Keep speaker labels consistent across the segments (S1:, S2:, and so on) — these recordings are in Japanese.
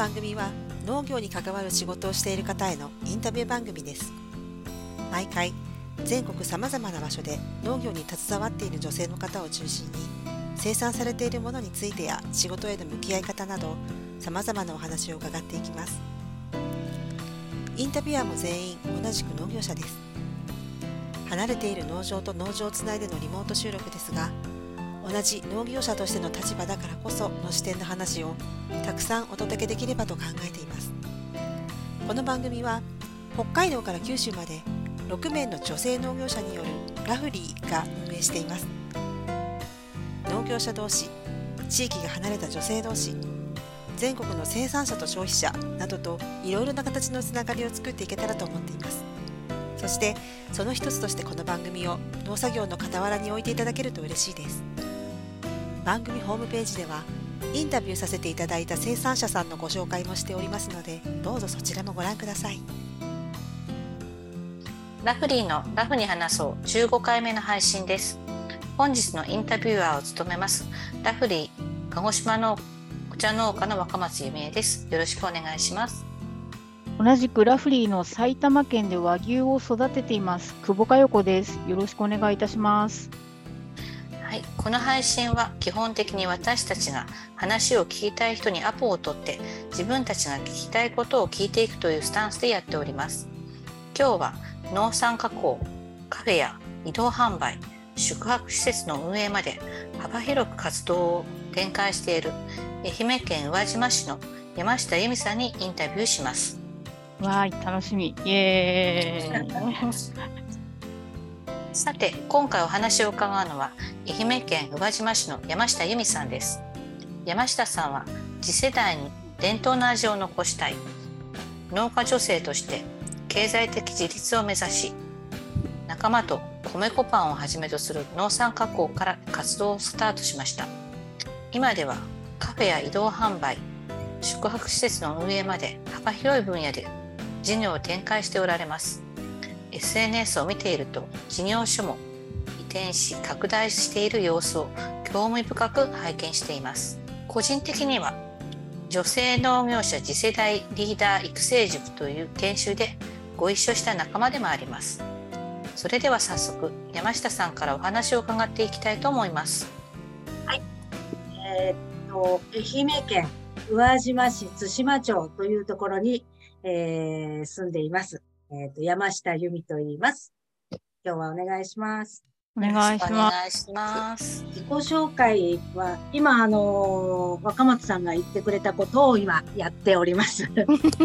S1: 番組は農業に関わる仕事をしている方へのインタビュー番組です。毎回全国さまざまな場所で農業に携わっている女性の方を中心に生産されているものについてや仕事への向き合い方などさまざまなお話を伺っていきます。インタビュアーも全員同じく農業者です。離れている農場と農場をつないでのリモート収録ですが同じ農業者としての立場だからこその視点の話をたくさんお届けできればと考えています。この番組は北海道から九州まで6名の女性農業者によるラフリーが運営しています。農業者同士地域が離れた女性同士全国の生産者と消費者などといろいろな形のつながりを作っていけたらと思っています。そしてその一つとしてこの番組を農作業の傍らに置いていただけると嬉しいです。番組ホームページではインタビューさせていただいた生産者さんのご紹介もしておりますのでどうぞそちらもご覧ください。
S2: ラフリーのラフに話そう。15回目の配信です。本日のインタビュアーを務めますラフリー鹿児島のお茶農家の若松由美恵です。よろしくお願いします。
S3: 同じくラフリーの埼玉県で和牛を育てています久保佳代子です。よろしくお願いいたします
S2: はい、この配信は基本的に私たちが話を聞きたい人にアポを取って自分たちが聞きたいことを聞いていくというスタンスでやっております。今日は農産加工、カフェや移動販売、宿泊施設の運営まで幅広く活動を展開している愛媛県宇和島市の山下由美さんにインタビューします。
S3: わーい、楽しみ。イエーイ
S2: さて今回お話を伺うのは愛媛県宇和島市の山下由美さんです。山下さんは次世代に伝統の味を残したい農家女性として経済的自立を目指し仲間と米粉パンをはじめとする農産加工から活動をスタートしました。今ではカフェや移動販売宿泊施設の運営まで幅広い分野で事業を展開しておられます。SNS を見ていると事業所も移転し拡大している様子を興味深く拝見しています。個人的には女性農業者次世代リーダー育成塾という研修でご一緒した仲間でもあります。それでは早速山下さんからお話を伺っていきたいと思います。
S4: はい。えー、っと愛媛県宇和島市津島町というところに、えー、住んでいます。えっ、ー、と、山下由美と言います。今日はお願いします。
S3: お願いし
S2: ます。
S4: 自己紹介は、今、あのー、若松さんが言ってくれたことを今やっております。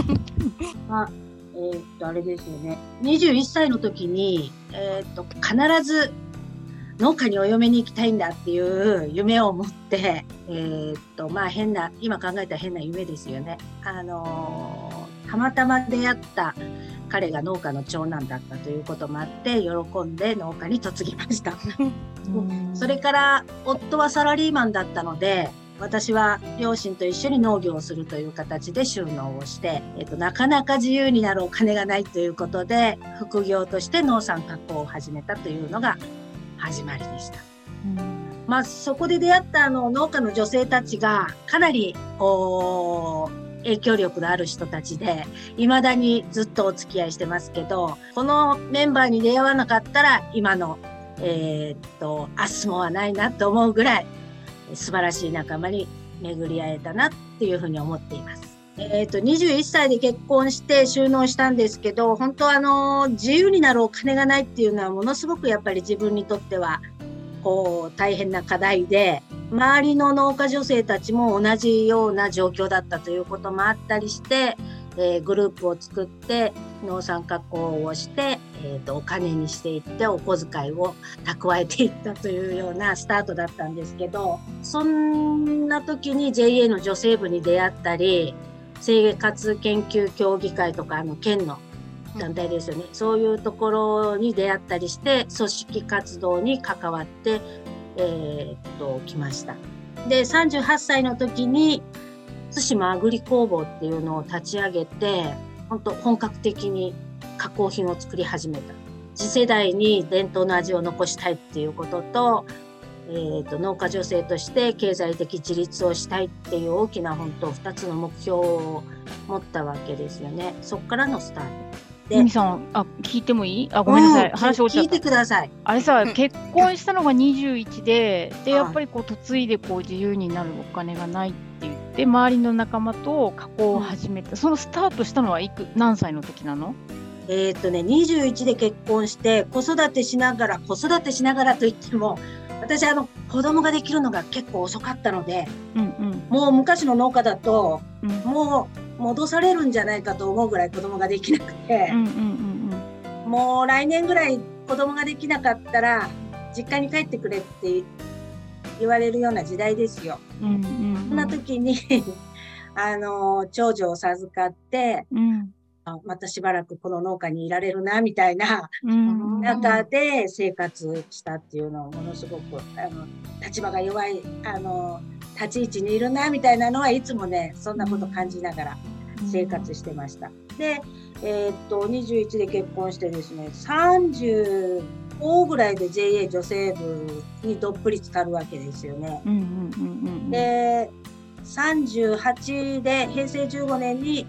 S4: まあ、えー、っと、あれですよね。21歳の時に、えー、っと、必ず農家にお嫁に行きたいんだっていう夢を持って、えー、っと、まあ変な、今考えたら変な夢ですよね。あのたまたま出会った彼が農家の長男だったということもあって喜んで農家に嫁ぎました。それから夫はサラリーマンだったので私は両親と一緒に農業をするという形で収納をして、えっと、なかなか自由になるお金がないということで副業として農産加工を始めたというのが始まりでした。まあ、そこで出会ったあの農家の女性たちがかなりこう影響力のある人たちで、未だにずっとお付き合いしてますけど、このメンバーに出会わなかったら、今の、えー、っと、アスモはないなと思うぐらい、素晴らしい仲間に巡り会えたなっていうふうに思っています。えっ、と、21歳で結婚して収納したんですけど、本当あの、自由になるお金がないっていうのはものすごくやっぱり自分にとっては、こう、大変な課題で、周りの農家女性たちも同じような状況だったということもあったりして、えー、グループを作って農産加工をして、えーと、お金にしていってお小遣いを蓄えていったというようなスタートだったんですけどそんな時に JA の女性部に出会ったり生活研究協議会とかあの県の団体ですよね、そういうところに出会ったりして組織活動に関わってえー、っと、来ました。で、38歳の時に、対馬アグリ工房っていうのを立ち上げて、本当本格的に加工品を作り始めた。次世代に伝統の味を残したいっていうことと、えー、と農家女性として経済的自立をしたいっていう大きな本当2つの目標を持ったわけですよね。そこからのスタート。で
S3: ゆみさん、あ、聞いてもいい？あ、ごめんなさい。
S4: うん
S3: 話終わっちゃった
S4: 聞いて。ください。
S3: あれさ
S2: うん、
S3: 結婚したのが21で、で、
S4: はい
S3: やっぱりこう、嫁いでこう自由になるお金がないって言って、周りの仲間と加工を始めた。そのスタートしたのはいく、何歳の時なの？
S4: えーっとね、21で結婚して、子育てしながら、子育てしながらといっても、私、あの、子供ができるのが結構遅かったので、
S3: うん
S4: もう昔の農家だと、
S3: うん。うん
S4: もう戻されるんじゃないかと思うぐらい子供ができなくて
S3: うん、うんうん
S4: もう来年ぐらい子供ができなかったら、実家に帰ってくれって言われるような時代ですよ。
S3: うん。うんうん。
S4: そんな時に、あの、長女を授かって、
S3: うん。
S4: あまたしばらくこの農家にいられるな、みたいな
S3: うん。
S4: 中で生活したっていうのをものすごく、あの、立場が弱い、あの、立ち位置にいるな、みたいなのはいつもね、そんなこと感じながら生活してました。で、えーっと、21で結婚してですね、35ぐらいで JA 女性部にどっぷり浸かるわけですよね。で、38で平成15年に、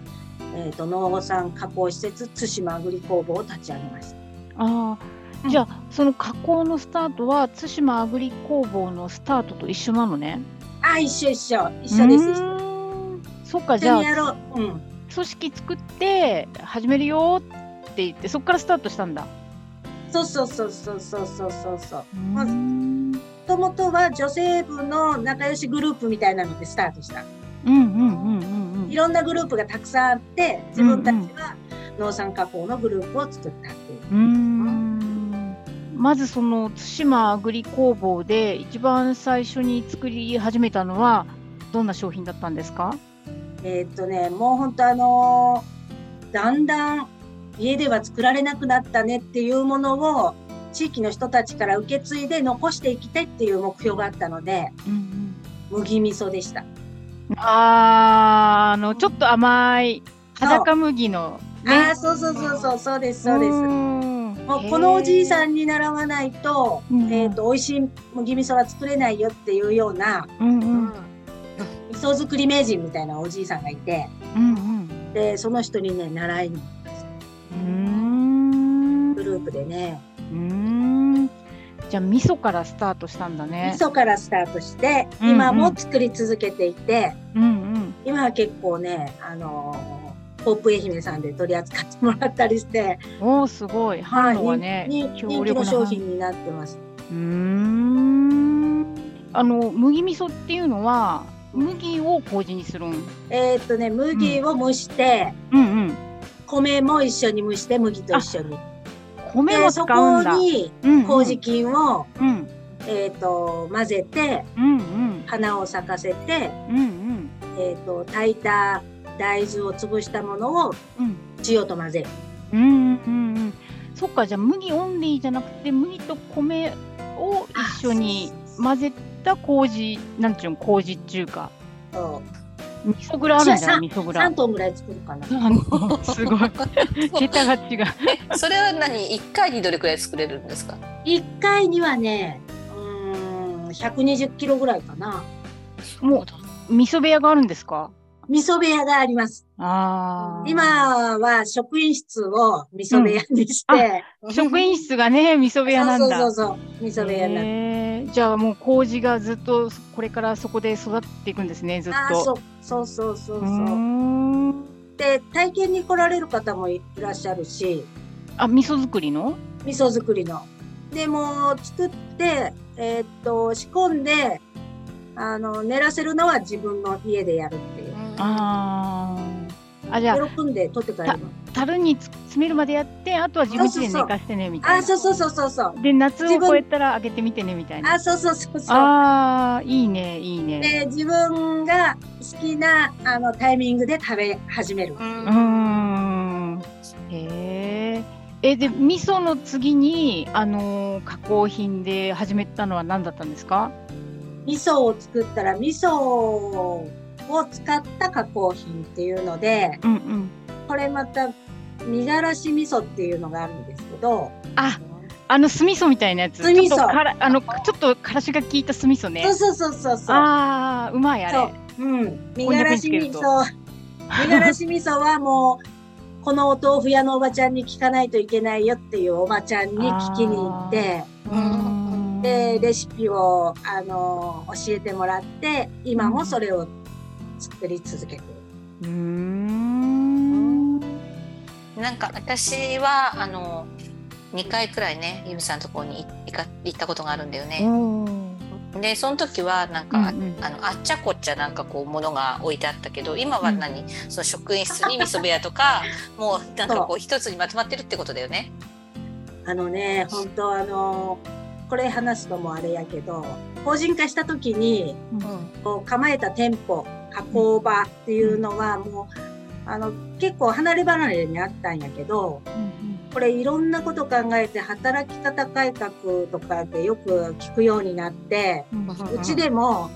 S4: えーっと、農産加工施設対馬アグリ工房を立ち上げました。
S3: ああ、じゃあ、その加工のスタートは、対馬アグリ工房のスタートと一緒なのね。
S4: あ、一緒一緒。一緒です。
S3: そっか、
S4: 一
S3: じゃあ、
S4: う。うん。
S3: 組織作って始めるよって言って、そこからスタートしたんだ。
S4: そうそうそうそうそうそうそうそう。もともとは女性部の仲良しグループみたいなのでスタートした。
S3: うんうんうんうん
S4: ろんなグループがたくさんあって、自分たちは農産加工のグループを作ったっていう。
S3: うーんまずその対馬アグリ工房で一番最初に作り始めたのはどんな商品だったんですか？
S4: えーっとね、もう本当あのーだんだん家では作られなくなったねっていうものを地域の人たちから受け継いで残していきたいっていう目標があったので、
S3: うん
S4: 麦味噌でした。
S3: あーあのちょっと甘い裸麦の
S4: ああ、そうそうそうそう、そうです、そうです。
S3: ん。
S4: もうこのおじいさ
S3: ん、
S4: んに習わないと、
S3: うん。
S4: えっ、と、美味しい麦味噌は作れないよっていうような、
S3: うんうん。
S4: 味噌作り名人みたいなおじいさんがいて、
S3: うんうん。
S4: で、その人にね、習いに、
S3: うーん。
S4: グループでね、
S3: うーんじゃあ味噌からスタートしたんだね。
S4: 味噌からスタートして、
S3: うんうん。
S4: 今も作り続けていて、
S3: うんうん。
S4: 今は結構ね、あのーポープ愛媛さんで取り扱ってもらったりして、
S3: おーすごい。反応はね、
S4: 人気の商品になってます。
S3: うーん。あの麦味噌っていうのは麦を麹にするん？
S4: えっ、とね、麦を蒸して、
S3: うんうん。
S4: 米も一緒に蒸して、麦と一緒に。
S3: 米も
S4: で、そ
S3: 使うんだ。
S4: こに
S3: うんうん。
S4: 麹菌を、
S3: うん。
S4: えっ、と、混ぜて、
S3: うんうん。
S4: 花を咲かせて、
S3: うんうん。
S4: えっ、と、炊いた大豆を潰したものを
S3: うん。
S4: 塩と混ぜる。
S3: うんうんうんそっかじゃあ麦オンリーじゃなくて麦と米を一緒に混ぜた麹なんちゅうん麹っていうか。
S4: そう
S3: 味噌蔵あるんじゃない
S4: じ
S3: 味噌蔵
S4: 3トンぐらい作るかな。
S3: あ のすごい。桁が違う。
S2: えそれは何？一回にどれくらい作れるんですか
S4: ？1回にはね、うーん、120キロぐらいかな。
S3: もう味噌部屋があるんですか？
S4: 味噌部屋があります。
S3: ああ
S4: 今は職員室を味噌部屋にして、
S3: 職員室がね味噌部屋なんだ。
S4: そうそうそうそう、味噌部屋になって。
S3: へー。じゃあもう麹がずっとこれからそこで育っていくんですねずっ
S4: ああ、
S3: と。
S4: そうそうそうそう。で、体験に来られる方もいらっしゃるし、
S3: あ味噌作りの？
S4: 味噌作りの。でもう作って、えーっと、仕込んで、あの、練らせるのは自分の家でやるっていう。
S3: あーあじゃあ
S4: 喜んで取って帰。
S3: 樽につ詰めるまでやってあとは自分家で寝かしてねみたいな。
S4: あ、そうそうそうそうそう。
S3: で夏を超えたら開けてみてねみたいな。
S4: あ、そうそうそうそう。
S3: ああいいねいいね。
S4: で、自分が好きなあのタイミングで食べ始める。
S3: うーんへえ。えで味噌の次にあのー加工品で始めたのは何だったんですか？
S4: 味噌を作ったら味噌を使った加工品っていうので、
S3: うんうん。
S4: これまた、みがらし味噌っていうのがあるんですけど、
S3: ああの酢味噌みたいなやつ。
S4: 酢味噌
S3: ちょあのちょっとからしが効いた酢味噌ね。
S4: そうそうそうそうそう。
S3: ああうまいあ
S4: そう
S3: れ。。
S4: うん。みがらし味噌。みがらし味噌はもう、このお豆腐屋のおばちゃんに聞かないといけないよっていうおばちゃんに聞きに行って、
S2: うん
S4: で、レシピを、あの、教えてもらって、今もそれを作り続けてる。
S3: うーん。
S2: なんか私はあの2回くらいねゆみさんのところに行か行ったことがあるんだよね。でその時はなんか、
S3: うんうん
S2: あのあっちゃこっちゃなんかこうものが置いてあったけど今は何、その職員室に味噌部屋とか もうなんかこう一つにまとまってるってことだよね。
S4: あのね、本当あの、これ話すのもあれやけど、法人化した時に、
S2: うん。
S4: こう構えた店舗、加工場っていうのはもう、あの、結構離れ離れにあったんやけど、これいろんなこと考えて働き方改革とかでよく聞くようになって、うちでも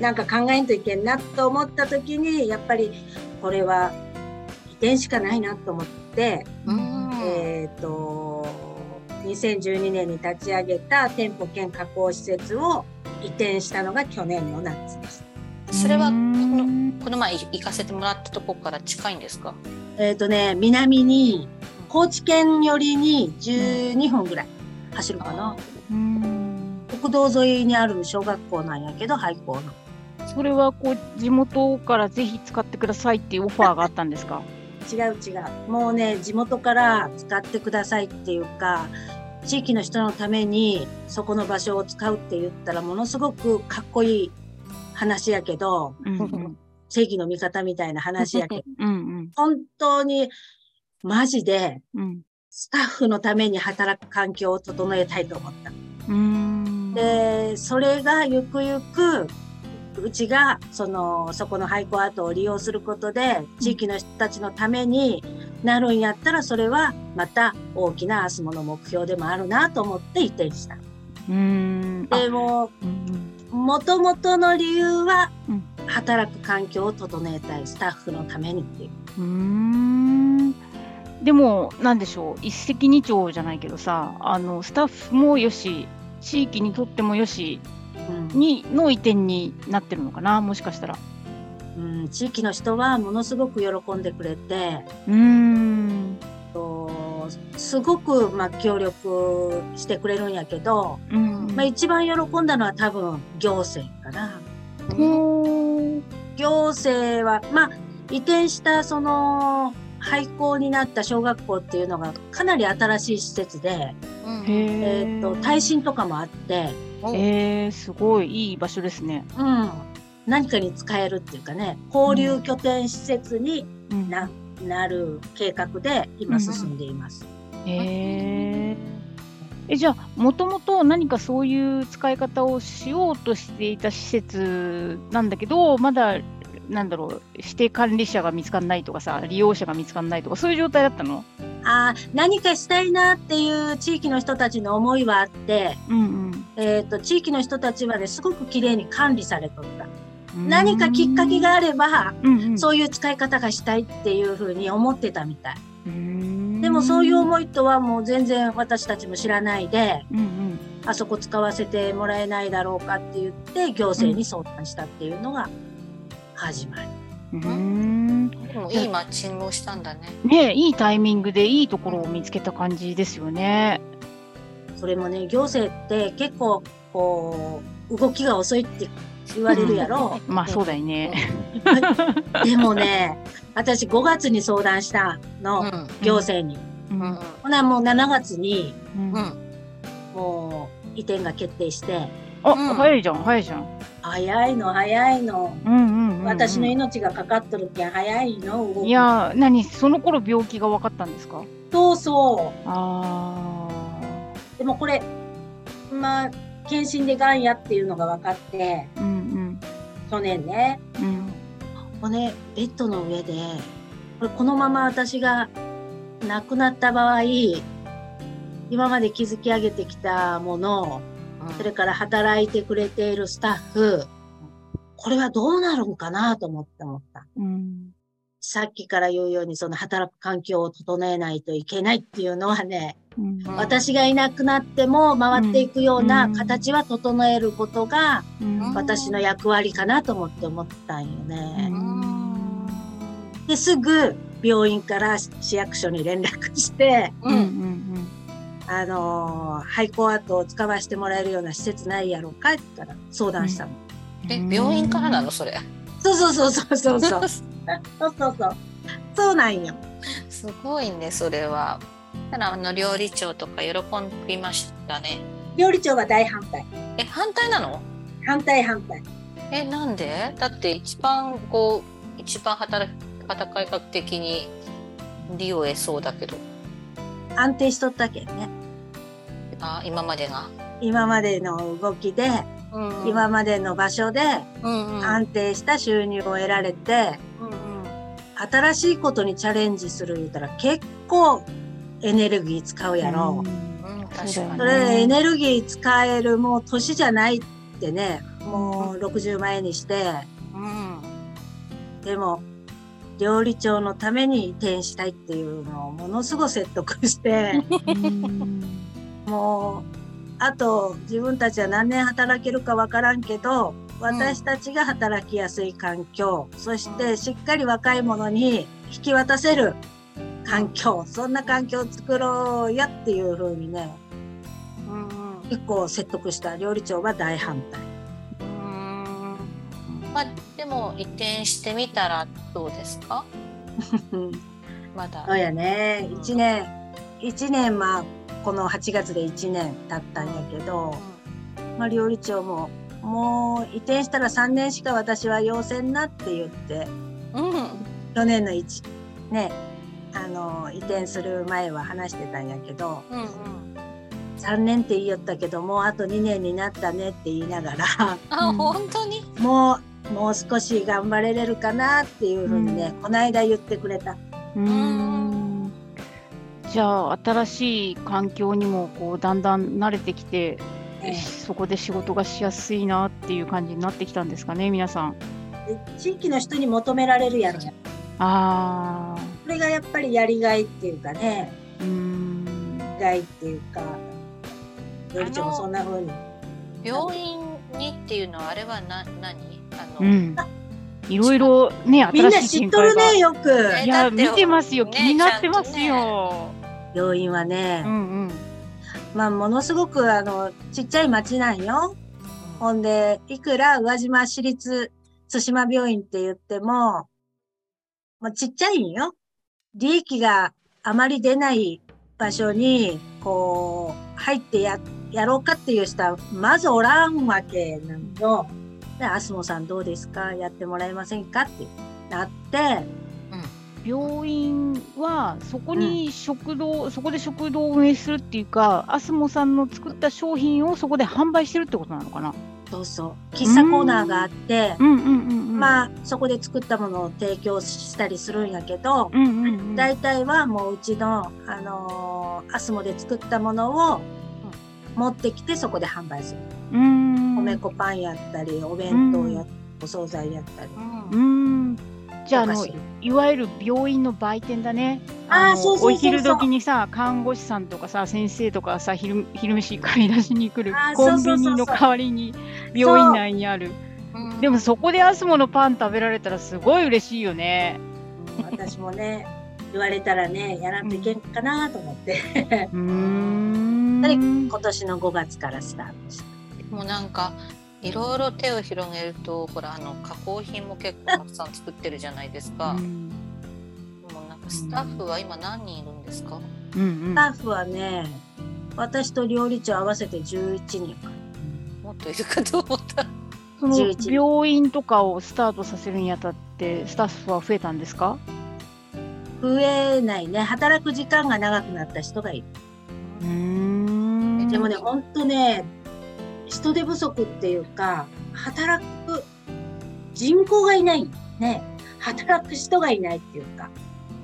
S4: なんか考えんといけんなと思った時に、やっぱりこれは移転しかないなと思って、
S2: うん。
S4: えっ、と、2012年に立ち上げた店舗兼加工施設を移転したのが去年の夏です。
S2: それはこの
S3: の
S2: この前行かせてもらったとこから近いんですか？
S4: えっ、とね、南に、高知県寄りに12分ぐらい走るかな。国道沿いにある小学校なんやけど、廃校の。
S3: それはこう地元からぜひ使ってくださいっていうオファーがあったんですか？
S4: 違う違う。もうね、地元から使ってくださいっていうか、地域の人のためにそこの場所を使うって言ったらものすごくかっこいい話やけど、
S3: うんうん
S4: 正義の味方みたいな話やけど、
S3: うん
S4: 本当にマジで
S3: うん
S4: スタッフのために働く環境を整えたいと思った。
S3: うん。
S4: で、それがゆくゆく、うちが、その、そこの廃校跡を利用することで、地域の人たちのためになるんやったら、それはまた大きな明日もの目標でもあるなと思って移転した。
S3: うん。あ
S4: でも、
S3: うん
S4: もともとの理由は
S3: うん、
S4: 働く環境を整えたい、スタッフのためにっていう。
S3: うん。でもなんでしょう一石二鳥じゃないけどさあのスタッフもよし地域にとってもよし
S4: うん
S3: にの移転になってるのかな？もしかしたら。
S4: うん、地域の人はものすごく喜んでくれて、
S3: うん。
S4: とすごく、まあ、協力してくれるんやけど、
S3: うん。
S4: まあ、一番喜んだのは多分行政かな。行政は、まあ、移転したその廃校になった小学校っていうのがかなり新しい施設で、
S2: うん。
S3: へ
S4: えっ、と、耐震とかもあって、
S3: えー、すごいいい場所ですね。
S4: うん、何かに使えるっていうかね、交流拠点施設に
S3: うん。
S4: な,、なる計画で今進んでいます。
S3: へえ。えじゃあもともと何かそういう使い方をしようとしていた施設なんだけどまだなんだろう指定管理者が見つかんないとかさ利用者が見つかんないとかそういう状態だったの？
S4: あー何かしたいなっていう地域の人たちの思いはあって、
S3: うん
S4: えっ、と、地域の人たちはね、すごく綺麗に管理されとった。
S3: うん。
S4: 何かきっかけがあれば、
S3: うんうん、
S4: そういう使い方がしたいっていうふうに思ってたみたい。
S3: うん
S4: でもそういう思いとはもう全然私たちも知らないで、
S3: うんうん
S4: あそこ使わせてもらえないだろうかって言って、行政に相談したっていうのが始まり。
S3: うん
S2: いいマッチングをしたんだね。
S3: ねいいタイミングでいいところを見つけた感じですよね。
S4: それもね、行政って結構、こう、動きが遅いって言われるやろ。
S3: まあそうだよね。
S4: でもね、私5月に相談したの、
S2: うん
S4: 行政に。
S3: うん
S2: うん
S4: ほなもう7月に
S3: うん
S2: うん
S4: もう移転が決定して、
S3: あ、
S2: うん
S3: 早いじゃん早いじゃん。
S4: 早いの早いの。
S3: うん
S4: 私の命がかかっとるけん早いの？
S3: いやー何その頃病気が分かったんですか？
S4: そうそ
S3: あ
S4: う。でもこれ、まあ、検診でがんやっていうのが分かって、
S3: ーうん。
S4: 去年ね、
S3: うん。うん
S4: これ、ベッドの上で、これこのまま私が亡くなった場合、今まで築き上げてきたもの、それから働いてくれているスタッフ、これはどうなるんかなと思って思った。
S3: うん
S4: さっきから言うようにその働く環境を整えないといけないっていうのはね、
S3: うん
S2: うん
S4: 私がいなくなっても回っていくよう
S3: う
S4: なん形は整えることが
S3: うん
S4: 私の役割かなと思って思ったんよね。
S3: うん
S4: ですぐ病院から市役所に連絡して、
S3: うんうん
S4: あのー廃校跡を使わせてもらえるような施設ないやろうかって言ったら相談したの。
S3: うん
S2: え病院からなの？それ。
S4: そうそうそうそうそうそう。そうそうそう。そうなんよ。
S2: すごいねそれは。ただあの料理長とか喜びましたね。
S4: 料理長は大反対。
S2: え反対なの？
S4: 反対反対。
S2: えなんで？だって一番こう一番働き働き学的に利を得そうだけど。
S4: 安定しとったけんね。
S2: あ今までが。
S4: 今までの動きで、
S2: うん
S4: 今までの場所で
S2: うんうん。
S4: 安定した収入を得られて、
S2: うんうん
S4: 新しいことにチャレンジする言うたら結構エネルギー使うやろ。
S2: うん確かに。
S3: そ
S4: れでエネルギー使えるもう年じゃないってね、もう60前にして、
S2: うん。
S4: でも料理長のために移転したいっていうのをものすごく説得して、
S3: うん。
S4: もうあと自分たちは何年働けるかわからんけど、私たちが働きやすい環境、そしてしっかり若い者に引き渡せる環境、そんな環境を作ろうやっていうふうにね、
S2: うん
S4: 結構説得した料理長は大反対。
S2: うんまあでも移転してみたらどうですか？まだ。
S4: そうやね。一年、一年まあ、この8月で1年経ったんやけど、まあ料理長も、もう移転したら3年しか私は要せんなって言って、
S2: うん。うん
S4: 去年の1、ね、あの、移転する前は話してたんやけど、
S2: うんうん。
S4: 3年って言いよったけど、もうあと2年になったねって言いながら、
S2: あ、
S3: うん
S2: 本当に？
S4: もう、もう少し頑張れれるかなっていうふうにね、この間言ってくれた。
S3: うんじゃあ新しい環境にもこうだんだん慣れてきて、
S4: ええ
S3: そこで仕事がしやすいなっていう感じになってきたんですかね皆さん。
S4: で地域の人に求められるやろ。
S3: ああ
S4: それがやっぱりやりがいっていうかね、
S3: うん
S4: やりがいっていうか、料理長もそんな風に。
S2: 病院にっていうのはあれはな何？あの。
S3: うんいろいろね
S4: みんな知っとる
S3: が
S4: ね、よく。
S2: え
S3: いや
S2: だって
S3: 見てますよ
S2: ね
S3: 気になってます
S2: ち
S3: よ。
S4: 病院はね、
S3: うんうん
S4: まあ、ものすごく、あの、ちっちゃい町なんよ。ほんで、いくら宇和島市立津島病院って言っても、まあ、ちっちゃいんよ。利益があまり出ない場所に、こう、入ってや、やろうかっていう人は、まずおらんわけなんよ。で、アスモさんどうですか？やってもらえませんか？ってなって、
S3: 病院はそこに食堂、そこで食堂を運営するっていうか、アスモさんの作った商品をそこで販売してるってことなのかな？
S4: そうそう、喫茶コーナーがあって、
S3: うんうんうんうん。
S4: まあ、そこで作ったものを提供したりするんやけど、
S3: うんうんうん。
S4: 大体はもううちの、あのーアスモで作ったものを持ってきてそこで販売する。米粉パンやったり、お弁当や、お惣菜やったり。
S2: うん。
S3: じゃあ、あのいわゆる病院の売店だね。
S4: あそうそう
S3: お昼時にさ、看護師さんとかさ、先生とかさ、昼昼飯買い出しに来るコンビニの代わりに病院内にある。
S2: うん
S3: でもそこでアスモのパン食べられたらすごい嬉しいよね。
S4: うん私もね、言われたらね、やらんといけんかなと思って、
S3: うーん。
S4: はい今年の5月からスタートした。
S2: もうなんかいろいろ手を広げるとほらあの加工品も結構たくさん作ってるじゃないですか。
S3: うん
S2: もうなんかスタッフは今何人いるんですか？
S3: うんうん
S4: スタッフはね、私と料理長合わせて11人か。
S2: もっといるかと思った。
S3: その
S4: 11
S3: 病院とかをスタートさせるにあたってスタッフは増えたんですか？
S4: 増えないね。働く時間が長くなった人がいる。
S3: うーん
S4: でもね、ほんとね、人手不足っていうか、働く人口がいない。ね。働く人がいないっていうか。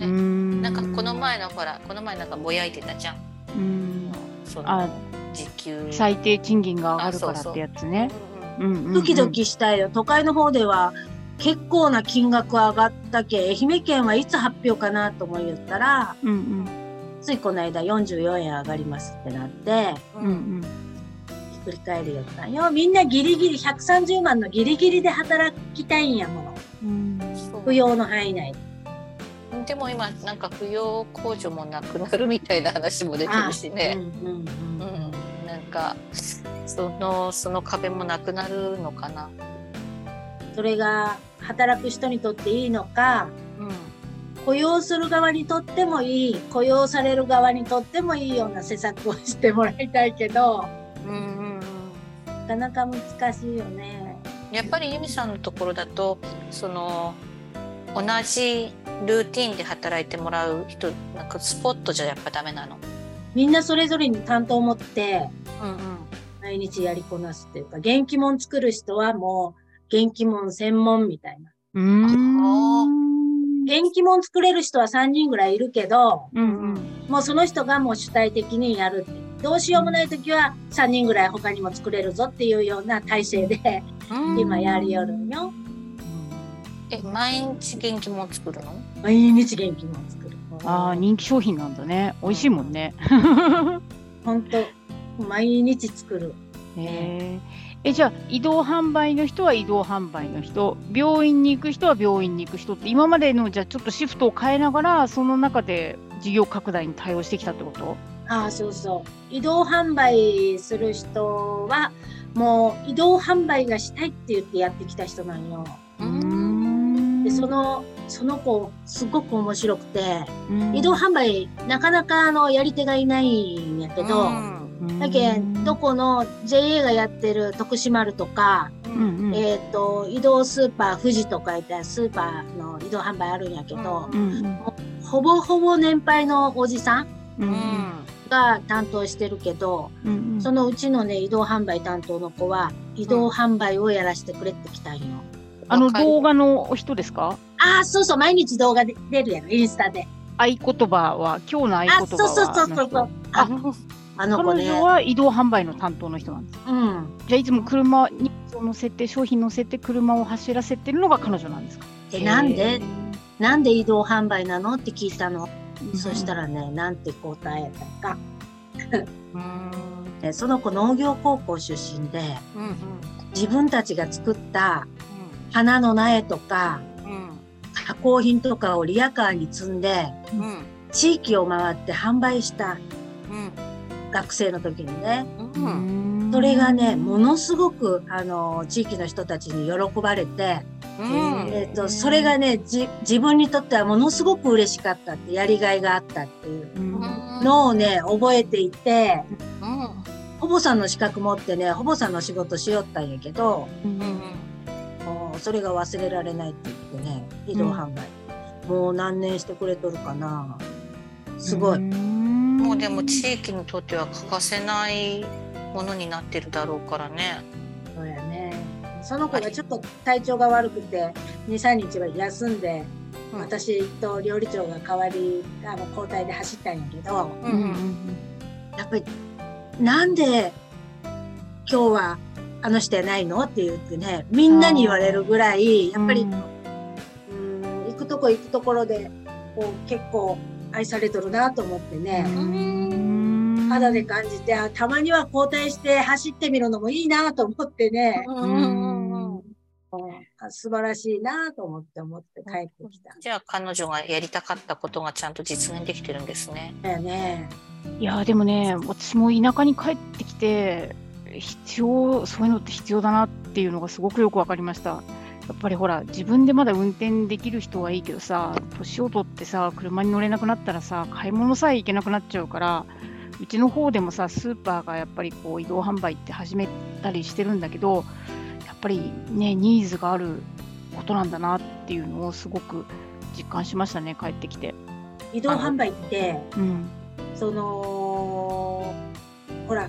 S3: うーん
S2: なんかこの前のほらこの前なんかぼやいてたじゃん。
S3: うん
S2: そ
S3: あ
S2: の時給。
S3: 最低賃金が上がるからってやつね。
S2: うんうん
S3: うんうんうん
S4: ドキドキしたよ。都会の方では結構な金額上がったけ、愛媛県はいつ発表かなと思いよったら、
S3: うんうん
S4: ついこの間44円上がりますってなって、
S3: うんうん
S4: ひっくり返るよったんよ。みんなギリギリ、130万のギリギリで働きたいんやもの。
S3: うん
S4: 扶養の範囲内で。
S2: でも今なんか扶養控除もなくなるみたいな話も出てるしね。
S4: うんうんうん
S2: うん、なんかそのその壁もなくなるのかな。
S4: それが働く人にとっていいのか、
S2: うん、
S4: 雇用する側にとってもいい、雇用される側にとってもいいような施策をしてもらいたいけど、
S2: うんうん
S4: かなか難しいよね。
S2: やっぱり由美さんのところだとその同じルーティンで働いてもらう人なんかスポットじゃやっぱダメなの？
S4: みんなそれぞれに担当を持って、
S2: うんうん。
S4: 毎日やりこなすっていうか、元気もん作る人はもう、元気もん専門みたいな。
S3: うーん
S4: 元気もん作れる人は3人ぐらいいるけど、
S3: うんうん
S4: もうその人がもう主体的にやるって。どうしようもない時は3人ぐらい他にも作れるぞっていうような体制で今やりよるんよ。
S2: え毎日元気もん作るの？
S4: 毎日元気もん作る。
S3: ああ人気商品なんだね。美味しいもんね。
S4: ほんと、毎日作る。
S3: へえ。えじゃあ移動販売の人は移動販売の人。病院に行く人は病院に行く人って今までのじゃあちょっとシフトを変えながらその中で事業拡大に対応してきたってこと？
S4: ああ、そうそう。移動販売する人は、もう移動販売がしたいって言ってやってきた人なんよ。
S2: う
S3: うん。
S4: で、その、その子、すごく面白くて、
S3: うん。
S4: 移動販売、なかなかあの、やり手がいないんやけど、
S2: うん。
S4: だけん、どこの JA がやってる徳島丸とか、
S3: うんうん。
S4: えっ、と、移動スーパー富士とかいったスーパーの移動販売あるんやけど、
S3: うんうん。
S4: ほぼほぼ年配のおじさんが担当してるけど、
S3: うんうん
S4: そのうちのね、移動販売担当の子は、移動販売をやらせてくれってきたんよ。
S3: あの動画のお人ですか？
S4: ああ、そうそう、毎日動画で出るやろ、インスタで。
S3: 合言葉は今日の合言葉
S4: あ、
S3: は
S4: そうそうそうそうそう。あ、あの子ね
S3: 彼女、は移動販売の担当の人なんです
S4: うん。
S3: じゃあいつも車に乗せて商品乗せて車を走らせてるのが彼女なんですか？
S4: え、なんで？なんで移動販売なの？って聞いたの。
S3: うん
S4: そしたらね、なんて答えたか。
S2: うん。
S4: えその子農業高校出身で、
S2: うんうん。
S4: 自分たちが作った花の苗とか、
S2: うん。
S4: 加工品とかをリヤカーに積んで、
S2: うん。
S4: 地域を回って販売した。
S2: うん
S4: 学生の時にね。
S2: うん
S4: それがね、ものすごく、あの、地域の人たちに喜ばれて、
S2: うん
S4: えっ、と、それがね、じ、自分にとってはものすごく嬉しかったって、やりがいがあったっていう
S3: うん
S4: のをね、覚えていて、
S2: うん
S4: ほぼさんの資格持ってね、ほぼさんの仕事しよったんやけど、
S2: うん
S4: もうそれが忘れられないって言ってね、移動販売。もう何年してくれとるかな。すごい。
S3: も
S2: もうでも地域にとっては欠かせないものになってるだろうからね。
S4: そうやね。その子がちょっと体調が悪くて、2、3日は休んで、
S2: うん
S4: 私と料理長が代わり、あの、交代で走ったんやけど、
S2: うんうん
S4: やっぱり、なんで今日はあの人やないのって言ってね、みんなに言われるぐらい、やっぱり、うん、行くとこ行くところで、こう結構愛されとるなと思ってね、肌で感じて、あたまには交代して走ってみるのもいいなと思ってね、
S2: うんうんうん
S4: あ素晴らしいなと思って思って帰ってきた。
S2: じゃあ彼女がやりたかったことがちゃんと実現できてるんですね。
S4: だよね。
S3: いやでもね私も田舎に帰ってきて必要そういうのって必要だなっていうのがすごくよく分かりました。やっぱりほら自分でまだ運転できる人はいいけどさ年を取ってさ車に乗れなくなったらさ買い物さえ行けなくなっちゃうからうちの方でもさスーパーがやっぱりこう移動販売って始めたりしてるんだけどやっぱりねニーズがあることなんだなっていうのをすごく実感しましたね帰ってきて。
S4: 移動販売って、
S3: うん。
S4: その、ほら、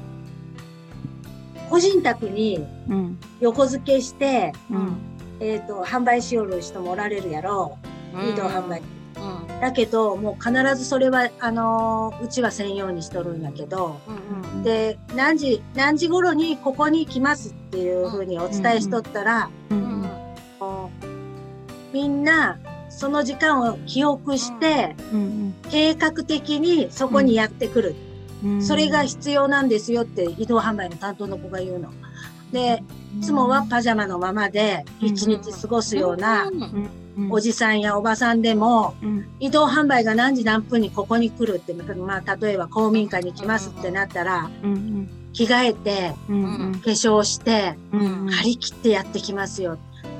S4: 個人宅に
S3: うん。
S4: 横付けして、
S3: うん
S4: えっ、と、販売しよる人もおられるやろう。移動販売。
S2: うん
S4: だけど、もう必ずそれは、あのーうちは専用にしとるんやけど、
S2: うんうん
S4: で、何時、何時頃にここに来ますっていうふうにお伝えしとったら、
S3: う
S2: うん
S4: みんな、その時間を記憶して、
S3: うん
S4: 計画的にそこにやってくる。
S3: うん
S4: それが必要なんですよって移動販売の担当の子が言うの。で、いつもはパジャマのままで一日過ごすような
S2: うん
S4: おじさんやおばさんでも、
S3: うん
S4: 移動販売が何時何分にここに来るって、まあ、例えば公民館に来ますってなったら、
S3: うん
S4: 着替えて、化粧して、
S3: うん
S4: 張り切ってやってきますよ。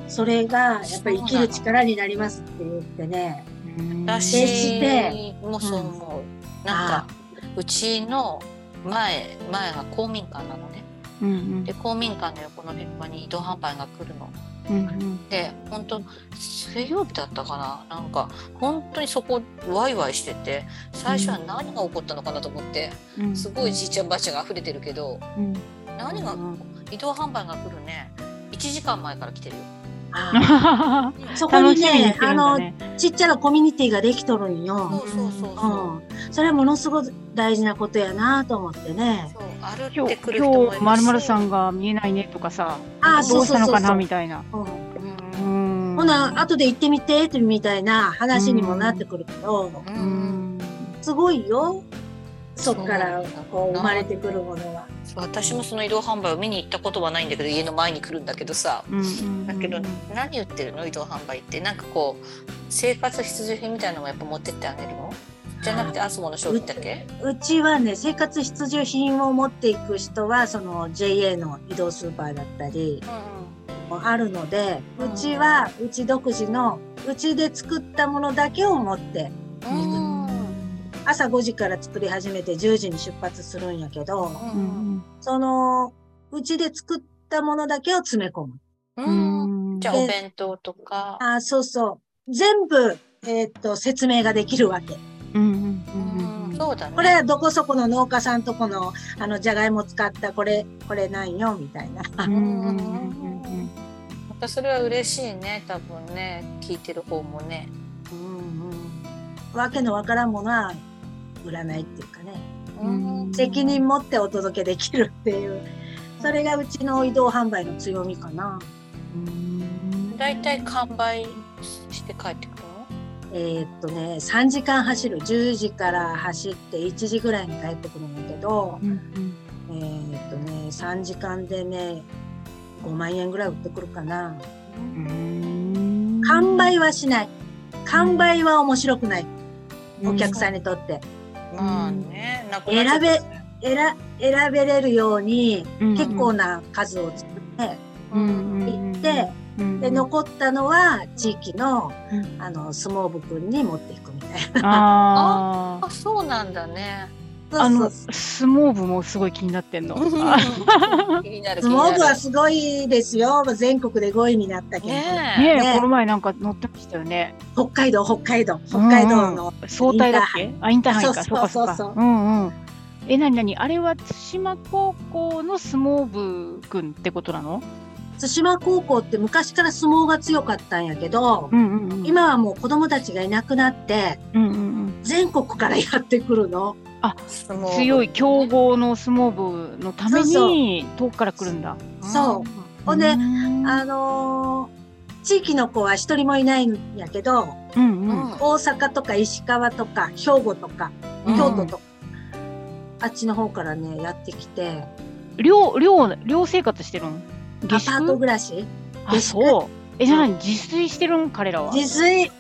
S4: それが、やっぱり生きる力になりますって言ってね。
S3: うん
S2: 私
S4: して
S2: もそう思う。なんかうちの前前が公民館なのね。
S3: うんうん
S2: で公民館の横のフィッパに移動販売が来るの。
S3: うんうん
S2: で本当水曜日だったかな？なんか本当にそこワイワイしてて最初は何が起こったのかなと思って
S3: うん
S2: すごいじいちゃんばあちゃんが溢れてるけど
S3: うん
S2: 何が移動販売が来るね？1時間前から来てるよ。
S4: ああ そこに
S3: 楽しみにし、てる
S4: ねあの。ちっちゃなコミュニティができとるん
S2: そ
S4: よ。
S2: うそうそう
S4: う
S2: そう。
S4: ん。それはものすごく大事なことやなと思ってね。
S2: 歩
S3: 今日
S2: いてくる人もいるし。
S3: 今日さんが見えないねとかさ、
S4: ああ、
S3: ど
S4: そう
S3: したのかな。みたいな。
S4: ほな、後で行ってみてってみたいな話にもなってくるけど、
S2: う
S3: うん。ん
S4: すごいよ。そっからこう生まれてくるものは。
S2: 私もその移動販売を見に行ったことはないんだけど家の前に来るんだけどさ。だけど何言ってるの？移動販売って。なんかこう生活必需品みたいなのもやっぱ持ってってあげるの？じゃなくてアスモの商品だけ？
S4: うちはね、生活必需品を持っていく人は、その JA の移動スーパーだったり、もあるので、
S2: うん
S4: うちはうち独自の、うちで作ったものだけを持って、
S2: うん。
S4: 朝5時から作り始めて10時に出発するんやけど、
S3: うんうん。
S4: その、うちで作ったものだけを詰め込む。
S2: う
S3: うん。ん
S2: じゃあお弁当とか。
S4: あ、そうそう。全部、えーっと、説明ができるわけ。
S3: うんうん
S2: うん
S3: うん
S2: そうだね
S4: これはどこそこの農家さんとこの、あの、じゃがいも使ったこれ、これなんよ、みたいな。
S2: またそれは嬉しいね多分ね聞いてる方もね
S4: うんうん。わけのわからんものは売らないっていうかね。
S3: うん
S4: 責任持ってお届けできるっていう。それがうちの移動販売の強みかな。
S3: うん
S2: だいたい完売して帰ってくるの
S4: えーっとね、3時間走る。10時から走って1時ぐらいに帰ってくるんだけど、
S3: うんうん
S4: えーっとね、3時間でね、5万円ぐらい売ってくるかな。
S3: うん
S4: 完売はしない。完売は面白くない。お客さんにとって。
S2: まあねなくなっちゃ
S4: 選選選べれるように
S3: うん
S4: 結構な数を作って
S3: うんうん
S4: いって、
S3: うん
S4: で、残ったのは地域の
S3: うん。
S4: あの相撲部くんに持っていくみたいな。
S3: あー。
S2: あそうなんだね。
S3: あの相撲部もすごい気になってんの。
S4: 相撲部はすごいですよ。全国で5位になったけど、
S2: ね
S3: ねこの前なんか乗ってましたよね。
S4: 北海道、北海道、北海道の、
S3: 総体だっけ？あ、インターハイか。
S4: そう
S3: そうかそう
S4: うそう
S3: うんうん。え、なになに？あれは対馬高校の相撲部君ってことなの？
S4: 対馬高校って昔から相撲が強かったんやけど、
S3: うんうんうん。
S4: 今はもう子供たちがいなくなって、
S3: うんうんうん。
S4: 全国からやってくるの。
S2: 相撲部
S3: 強い強豪の相撲部のために遠くから来るんだ。
S4: そうほんで
S3: うん
S4: あのー地域の子は一人もいないんやけど、
S3: うん
S2: う
S3: うんん。
S4: 大阪とか石川とか兵庫とか
S2: うん
S4: 京都とか、あっちの方からね、やってきて、
S3: 寮、寮、寮生活してるん
S4: アパ
S3: 下
S4: ート
S3: 宿
S4: 暮らし？
S3: あ、そう。え、じゃあ何自炊してるん？彼らは。
S4: 自炊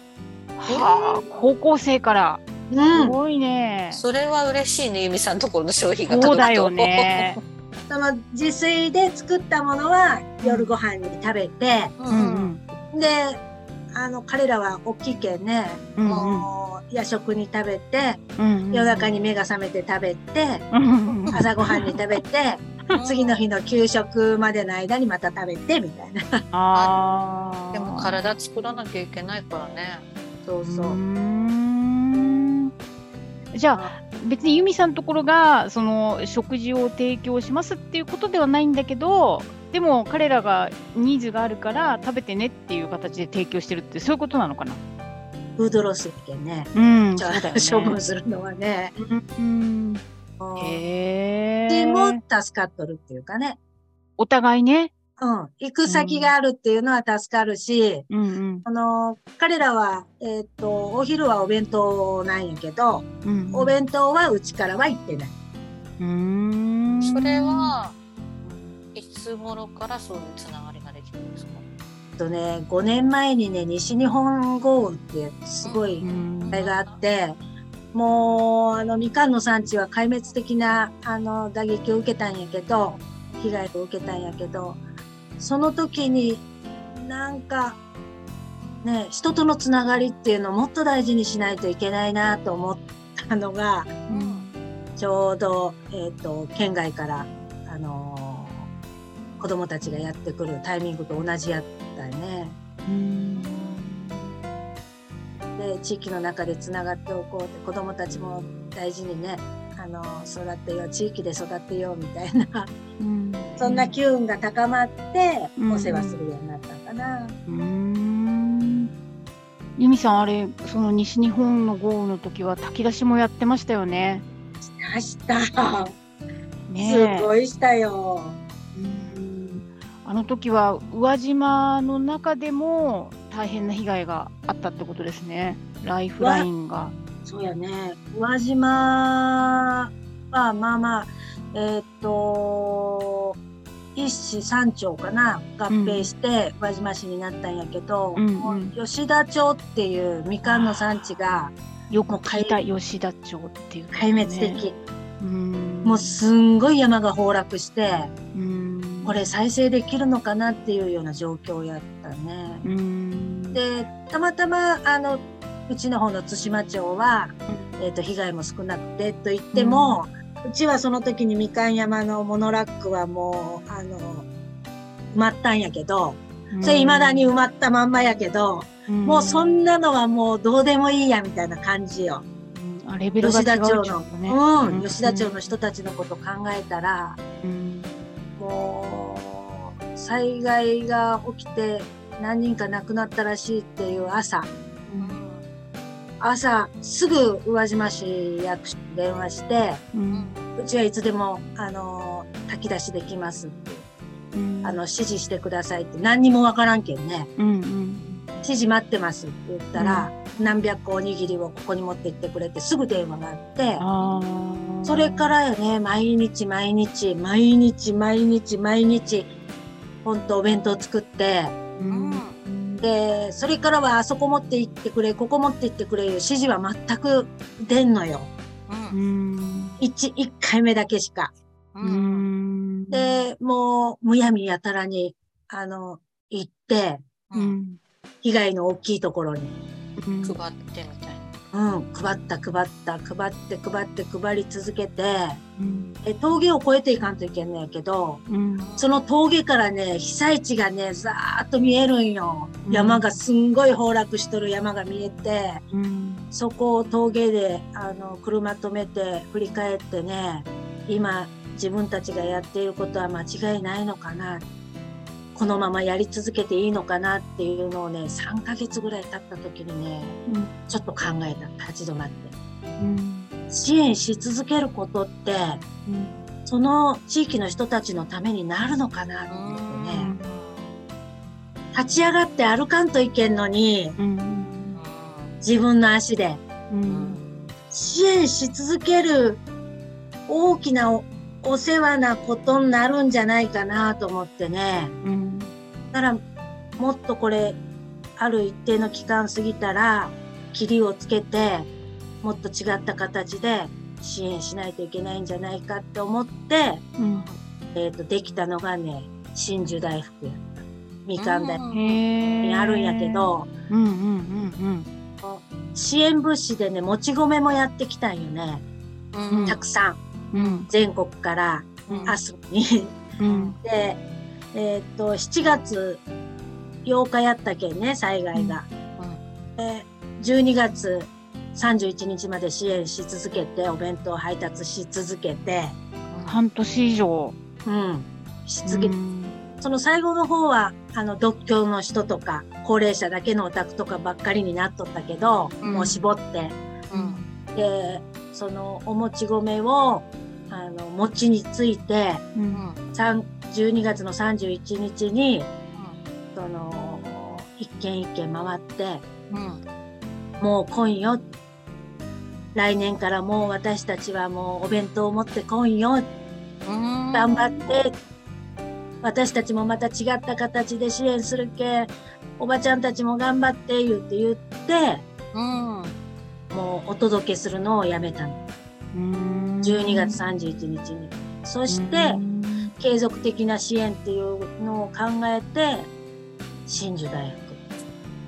S3: はあ、高校生から。す
S4: うん。
S3: ごいね。
S2: それは嬉しいね由美さんのところの商品が
S3: そうだよね。
S4: その自炊で作ったものは夜ご飯に食べて、
S2: う
S3: うんうん。
S4: で、あの、彼らは大きいけんね、
S3: うんうん
S4: 夜食に食べて、
S3: うんうん。
S4: 夜中に目が覚めて食べて、
S3: うんうんうん。
S4: 朝ごはんに食べて、次の日の給食までの間にまた食べて、みたいな。
S3: ああ。
S2: でも体作らなきゃいけないからね。
S4: そうそう。
S3: うじゃあ別に由美さんのところがその食事を提供しますっていうことではないんだけどでも彼らがニーズがあるから食べてねっていう形で提供してるってそういうことなのかな？
S4: フードロスってね、
S3: うん。
S4: 処分するのはね、
S3: うん。
S4: もう
S3: へ
S4: うちも
S3: え。
S4: 助かっとるっていうかね。
S3: お互いね。
S4: うん、行く先があるっていうのは助かるし、
S3: うんうん
S4: あの、彼らは、えっ、と、お昼はお弁当なんやけど、
S3: うん
S4: お弁当はうちからは行ってない。
S3: うーん
S2: それはいつ頃からそういうつながりができるんですか？
S4: えっとね、5年前にね、西日本豪雨ってすごい
S3: うん
S4: あれがあって、もう、あの、みかんの産地は壊滅的な、あの、打撃を受けたんやけど、被害を受けたんやけど、その時に、なんか、ね、人とのつながりっていうのをもっと大事にしないといけないなと思ったのが、
S3: うん
S4: ちょうど、えっ、と、県外から、あのー子供たちがやってくるタイミングと同じやったよね。
S3: うん
S4: で地域の中でつながっておこうって子どもたちも大事にねあの育ってよ地域で育ってよみたいな
S3: うん
S4: そんな機運が高まって
S3: うん
S4: お世話するようになったかな。
S3: うーん由美さんあれその西日本の豪雨の時は炊き出しもやってましたよね。
S4: ました。
S3: ねえ
S4: すごいしたよ。
S3: うんあの時は宇和島の中でも大変な被害があったってことですね。ライフラインが。
S4: そうやね。宇和島はまあまあえーっと一市三町かな合併して宇和島市になったんやけど、
S3: うんう
S4: 吉田町っていうみかんの産地が
S3: よく聞いた吉田町っていう、
S4: 壊滅的。
S3: うん
S4: もうすんごい山が崩落して、
S3: うん
S4: これ再生できるのかなっていうような状況やったね。
S3: うん
S4: で、たまたま、あの、うちの方の対馬町は、えっ、と、被害も少なくてと言っても、うちはその時にみかん山のモノラックはもう、あの、埋まったんやけど、それ未だに埋まったまんまやけど、もうそんなのはもうどうでもいいやみたいな感じよ。
S3: うん。あレベルが違う
S4: 吉田町の、うん、吉田町の人たちのこと考えたら、
S3: うん。
S4: もう、災害が起きて何人か亡くなったらしいっていう朝、朝すぐ宇和島市役所に電話して、
S3: うん。
S4: うちはいつでも、あの、炊き出しできますって、
S3: うん。
S4: あの、指示してくださいって何にもわからんけんね、
S3: うんうん。
S4: 指示待ってますって言ったら、何百個おにぎりをここに持って行ってくれてすぐ電話があって、それからよね、毎日毎日、毎日毎日毎日、ほんとお弁当作って、
S3: うん
S4: で、それからはあそこ持って行ってくれ、ここ持って行ってくれいう指示は全く出んのよ。
S3: うん。
S4: 一、一回目だけしか。
S3: うん。
S4: で、もう、むやみやたらに、あの、行って、
S3: うん。
S4: 被害の大きいところに、
S3: うん
S2: 配ってみたい
S4: うん、配った、配った、配って、配って、配り続けて、
S3: うん
S4: え峠を越えていかんといけんのやけど、
S3: うん
S4: その峠からね、被災地がね、ざーっと見えるんよ。
S3: うん
S4: 山がすんごい崩落しとる山が見えて、
S3: うん
S4: そこを峠で、あの、車止めて振り返ってね、今、自分たちがやっていることは間違いないのかな。このままやり続けていいのかなっていうのをね、3ヶ月ぐらい経った時にね、
S3: うん
S4: ちょっと考えた。立ち止まって。
S3: うん
S4: 支援し続けることって、
S3: うん
S4: その地域の人たちのためになるのかなって思ってね。立ち上がって歩かんといけんのに、
S3: うん
S4: 自分の足で
S3: うん
S4: 支援し続ける大きなおお世話なことになるんじゃないかなと思ってね。
S3: うん
S4: だから、もっとこれ、ある一定の期間過ぎたら、切りをつけて、もっと違った形で支援しないといけないんじゃないかって思って、
S3: うん
S4: えっ、と、できたのがね、真珠大福やった。みかん大福にあるんやけど、
S3: うんうんうん
S4: 支援物資でね、もち米もやってきたんよね。
S3: うん
S4: たくさん。全国から
S2: うん。
S4: 阿蘇に。
S3: うん。
S4: で、えーっと、7月8日やったけんね、災害が。で12月31日まで支援し続けて、お弁当配達し続けて、
S3: 半年以上。
S4: うん、し続けその最後の方は、あの、独居の人とか、高齢者だけのお宅とかばっかりになっとったけど、
S2: うん。
S4: もう絞って、
S2: うん。
S4: で、そのおもち米を、あの、餅について、
S3: う
S2: うんん
S4: 3 12月の31日に、その、一軒一軒回って、
S2: うん
S4: もう来んよ。来年からもう私たちはもうお弁当を持って来んよ。
S2: うん
S4: 頑張って。私たちもまた違った形で支援するけ、おばちゃんたちも頑張って言って言って、
S2: うん
S4: もうお届けするのをやめたの。
S3: うん
S4: 12月31日に。そして、継続的な支援っていうのを考えて、真珠大学。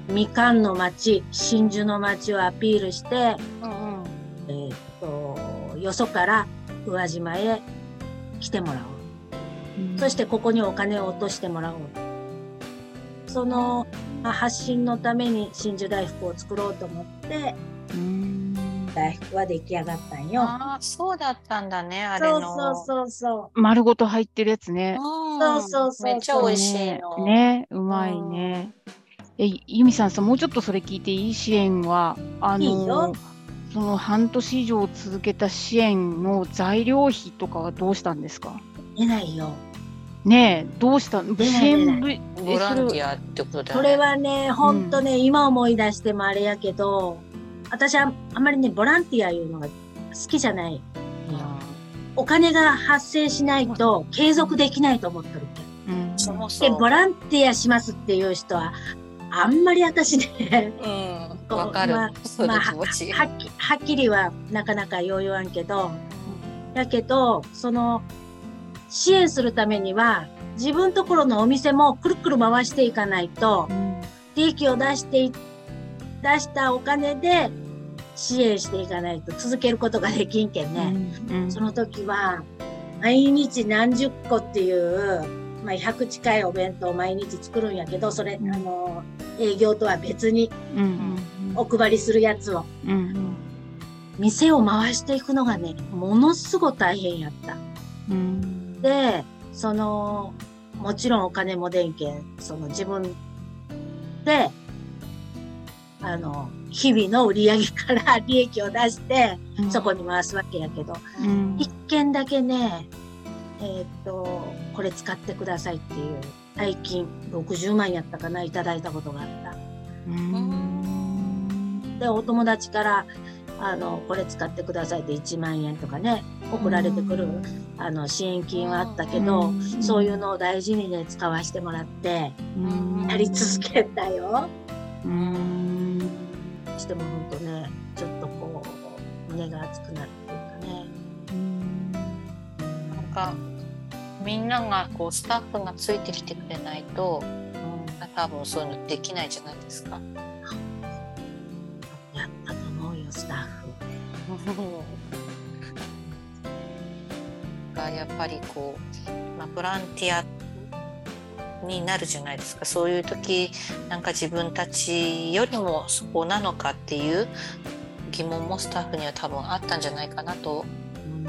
S4: みかんの町、真珠の町をアピールして、
S2: うん
S4: えーっと、よそから宇和島へ来てもらおう。そしてここにお金を落としてもらおう。そのまあ発信のために真珠大福を作ろうと思って、
S3: うん
S4: 大福は出来上がったんよ。
S2: ああそうだったんだねあれ
S4: そう
S2: の
S4: そうそうそ
S3: 丸ごと入ってるやつね。
S2: うん
S4: そうそうそう。
S2: めっちゃ美味しいの。
S3: ねねうまいね。え、ユミさんさ、もうちょっとそれ聞いていい支援は、あ
S4: いいよ。
S3: の、その半年以上続けた支援の材料費とかはどうしたんですか？
S4: う。出ないよ。
S3: ねえ、どうした？支援部、え
S2: ボランティアってことだね。
S4: れはね、ほんとね、今思い出してもあれやけど、私はあんまりね、ボランティアいうのが好きじゃない。お金が発生しないと継続できないと思ってる。け
S3: うん。
S2: そもそ
S4: で、
S2: も
S4: ボランティアしますっていう人は、あんまり私ね、
S2: うん。わかる、
S4: まあ
S2: その気持ち、
S4: はっきりはなかなかよう言わんけど、だけど、その、支援するためには、自分ところのお店もくるくる回していかないと
S3: う、ん。
S4: 利益を出してい、出したお金で支援していかないと続けることができんけんね。
S3: うん
S4: その時は、毎日何十個っていう、まあ、100近いお弁当を毎日作るんやけど、それ、
S3: うん
S4: あの、営業とは別に
S3: うんうん
S4: お配りするやつを。
S3: うんうん
S4: 店を回していくのがね、ものすごい大変やった。
S3: うん
S4: で、その、もちろんお金も出んけん、その自分で、あの、日々の売り上げから利益を出して、
S3: うん。
S4: そこに回すわけやけど、
S3: うん。
S4: 一件だけね、えーっと、これ使ってくださいっていう、大金60万やったかな、いただいたことがあった。
S3: うん。
S4: で、お友達から、あの、これ使ってくださいって1万円とかね、送られてくる、あの、支援金はあったけど、そういうのを大事にね、使わせてもらって、
S3: うん。
S4: やり続けたよ。
S3: うん
S4: してもほんとね、ちょっとこう、胸が熱くなるっていうかね。
S3: うん
S2: なんかみんながこうスタッフがついてきてくれないと多分そういうのできないじゃないですか。
S4: やったと思うよ、スタッフ。
S2: がやっぱりこう、まあ、ボランティアになるじゃないですかそういう時なんか自分たちよりもそこなのかっていう疑問もスタッフには多分あったんじゃないかなと、うん、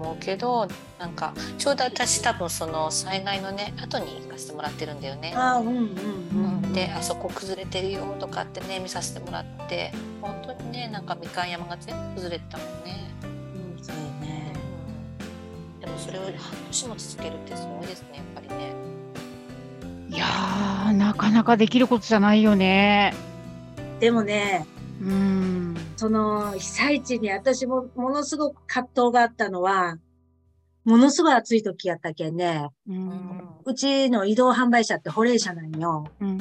S2: 思うけどなんかちょうど私多分その災害のね後に行かせてもらってるんだよね。
S4: ああ、うんうんうん。
S2: うん、であそこ崩れてるよとかってね見させてもらって本当にねなんかみかん山が全部崩れてたもんね。
S4: うん、そうやね。
S2: でもそれを半年も続けるってすごいですねやっぱりね。
S3: いやーなかなかできることじゃないよね。
S4: でもね、
S3: うん
S4: その被災地に私もものすごく葛藤があったのは、ものすごい暑い時やったけんね、
S3: う
S2: うんん
S4: うちの移動販売車って保冷車なんよ。
S3: うん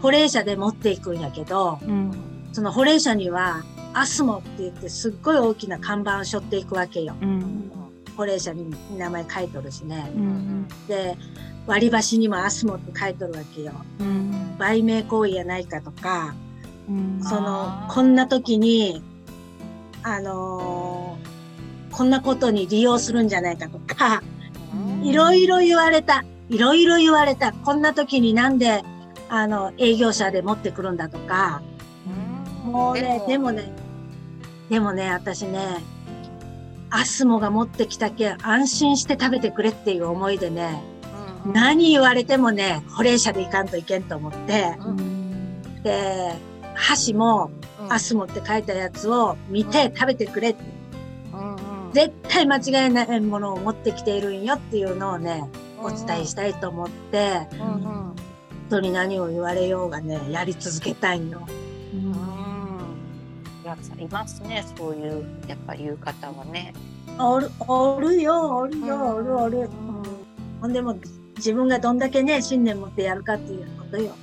S4: 保冷車で持っていくんやけど、
S3: うん
S4: その保冷車には、アスモって言ってすっごい大きな看板を背負っていくわけよ。
S3: うん
S4: 保冷車に名前書いとるしね。
S3: うん
S4: で、割り箸にもアスモって書いとるわけよ。
S3: うん
S4: 売名行為やないかとか、
S3: うん
S4: そのこんな時に、あのーこんなことに利用するんじゃないかとか、
S3: うん
S4: いろいろ言われた。いろいろ言われた。こんな時になんで、あの、営業者で持ってくるんだとか、もうね、でもね、でもね、私ね、アスモが持ってきたけん安心して食べてくれっていう思いでね、
S2: うん
S4: 何言われてもね、保冷車でいかんといけんと思って、
S3: うん。
S4: で、箸も
S2: うん。
S4: アスモって書いたやつを見て食べてくれ。って。
S2: うんうん。
S4: 絶対間違いないものを持ってきているんよっていうのをね、お伝えしたいと思って、
S2: うんうん。
S4: 人に何を言われようがね、やり続けたいの。
S2: うんいやいますねそういうやっぱ言う方はね。
S4: おる、おるよ、おるよ、おるおる。うんほんでも、自分がどんだけね、信念持ってやるかっていうことよ。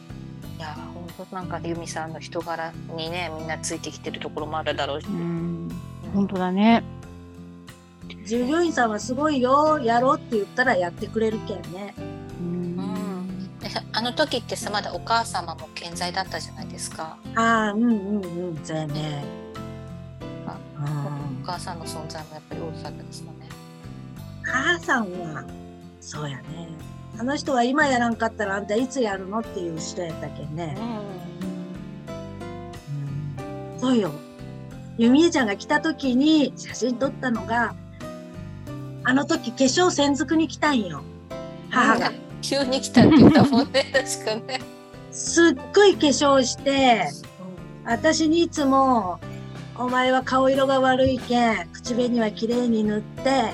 S2: いや本当なんか由美さんの人柄にねみんなついてきてるところもあるだろうし。
S3: うん本当だね。
S4: 従業員さんはすごいよ、やろうって言ったらやってくれるけんね。
S2: あの時ってさまだお母様も健在だったじゃないですか。
S4: ああ、うんうんうん、そうやね。
S2: お母さんの存在もやっぱり大きかったですもんね。
S4: 母さんは、そうやね。あの人は今やらんかったらあんたいつやるのっていう人やったけんね。うんそうよ。ゆみえちゃんが来た時に写真撮ったのが、あの時化粧専属に来たんよ。母が。
S2: 急に来たって言ったもんね 確かね。
S4: すっごい化粧して、私にいつも、お前は顔色が悪いけん、口紅は綺麗に塗って、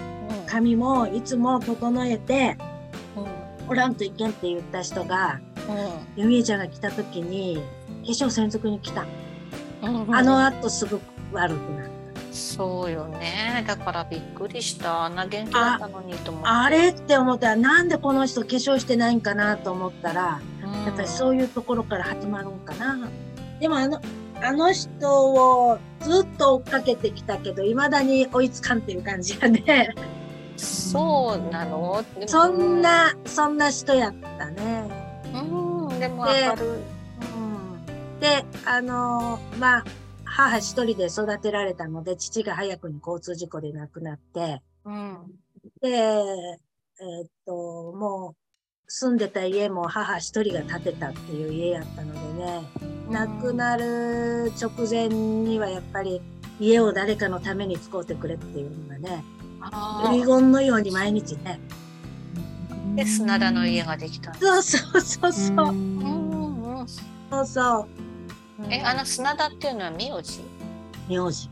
S4: 髪もいつも整えて、おらんといけんって言った人が、ゆみえちゃんが来た時に、化粧専属に来た。あの後すぐ悪くなった。
S2: そうよね。だからびっくりした。あんな元気だったのにと思って。
S4: あれって思った。ら、なんでこの人化粧してないんかなと思ったら、やっぱりそういうところから始まるんかな。でもあの、あの人をずっと追っかけてきたけど、未だに追いつかんっていう感じやね。
S2: そうなの？
S4: そんな、そんな人やったね。
S2: うんでもわかる。
S4: うん、で、あのーまあ、母一人で育てられたので、父が早くに交通事故で亡くなって、
S2: うん。
S4: で、えーっと、もう、住んでた家も母一人が建てたっていう家やったのでね、亡くなる直前にはやっぱり家を誰かのために使うてくれっていうのがね、
S2: あ
S4: 遺言のように毎日ね。
S2: ーで砂田の家ができたん
S4: そうそうそうそう。
S2: うんうんうえあの砂田っていうのは名字？
S4: 名字、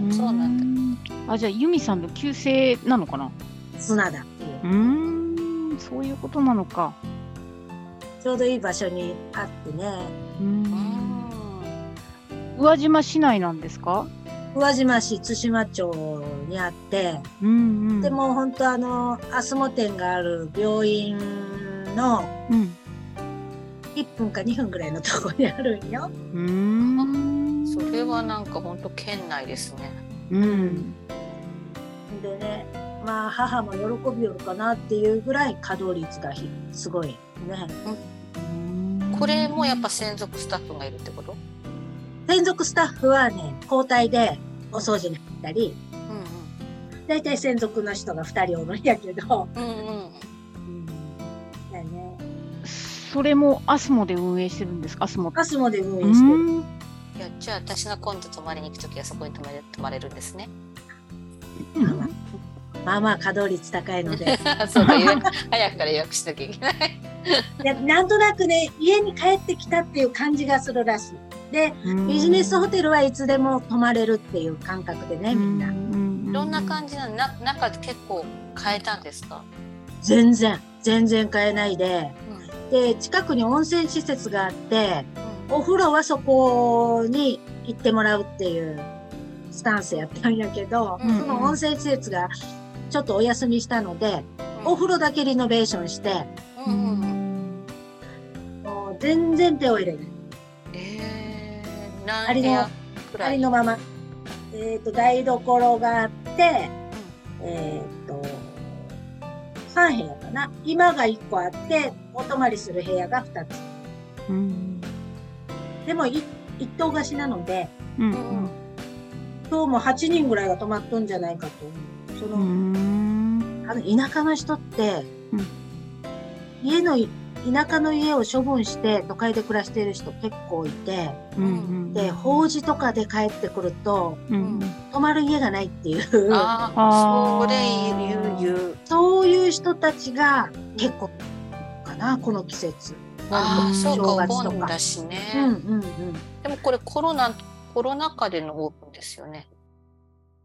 S2: うんそうなんだ
S3: だ。あ、じゃあ、由美さんの旧姓なのかな？
S4: 砂田っていう。
S3: ん、そういうことなのか。
S4: ちょうどいい場所にあってね。
S3: う
S2: うん
S3: ん。宇和島市内なんですか？
S4: 宇和島市津島町にあって、
S3: うんうん。
S4: で、も本当あの、アスモ店がある病院の
S3: うん。
S4: 1分か2分ぐらいのところにあるんよ。
S3: うーん。
S2: それはなんか本当県内ですね
S3: うん。
S4: でね、まあ母も喜びよるかなっていうぐらい稼働率がひすごいね。
S2: これもやっぱ専属スタッフがいるってこと？
S4: 専属スタッフはね、交代でお掃除に入ったり、
S2: うん
S4: だいたい専属の人が2人おるんやけど、
S2: うんうん。
S3: それもアスモで運営してるんですか？アスモ。
S4: アスモで運
S3: う
S4: 営してる。
S3: ん。
S2: いやじゃあ私が今度泊まりに行くときはそこに泊まれ泊まれるんですね。
S4: まあまあ稼働率高いので。
S2: そうだ早くから予約しなきゃいけない。
S4: でなんとなくね、家に帰ってきたっていう感じがするらしい。で、ビジネスホテルはいつでも泊まれるっていう感覚でね、みんな。
S3: な
S2: どんな感じなの？な中で結構変えたんですか、
S4: 全然、全然買えないで。
S2: うん
S4: で、近くに温泉施設があって、
S2: うん
S4: お風呂はそこに行ってもらうっていうスタンスやったんやけど、
S2: うん
S4: その温泉施設がちょっとお休みしたので、お風呂だけリノベーションして、
S2: うんうんうん
S4: もう全然手を入れない。
S2: えー、
S4: ありのありのまま。えっ、と、台所があって、えっ、と、3部屋かな。今が1個あって、お泊まりする部屋が2つ。
S3: うん。
S4: でも、い一棟貸しなので、
S3: うん。
S2: うん。うん
S4: 今日も8人ぐらいが泊まっとんじゃないかと思う。その、
S3: うん。
S4: あの、田舎の人って、
S3: うん。
S4: 家のい、田舎の家を処分して都会で暮らしている人結構いて、
S3: うん
S4: で、法事とかで帰ってくると、
S3: うん。
S4: 泊まる家がないっていう、
S2: あそれ言う言う。
S4: そういう人たちが結構かな、この季節。
S2: ああそうかお盆だ。しね、
S4: うんうんうん。
S2: でもこれコロナコロナ禍でのオープンですよね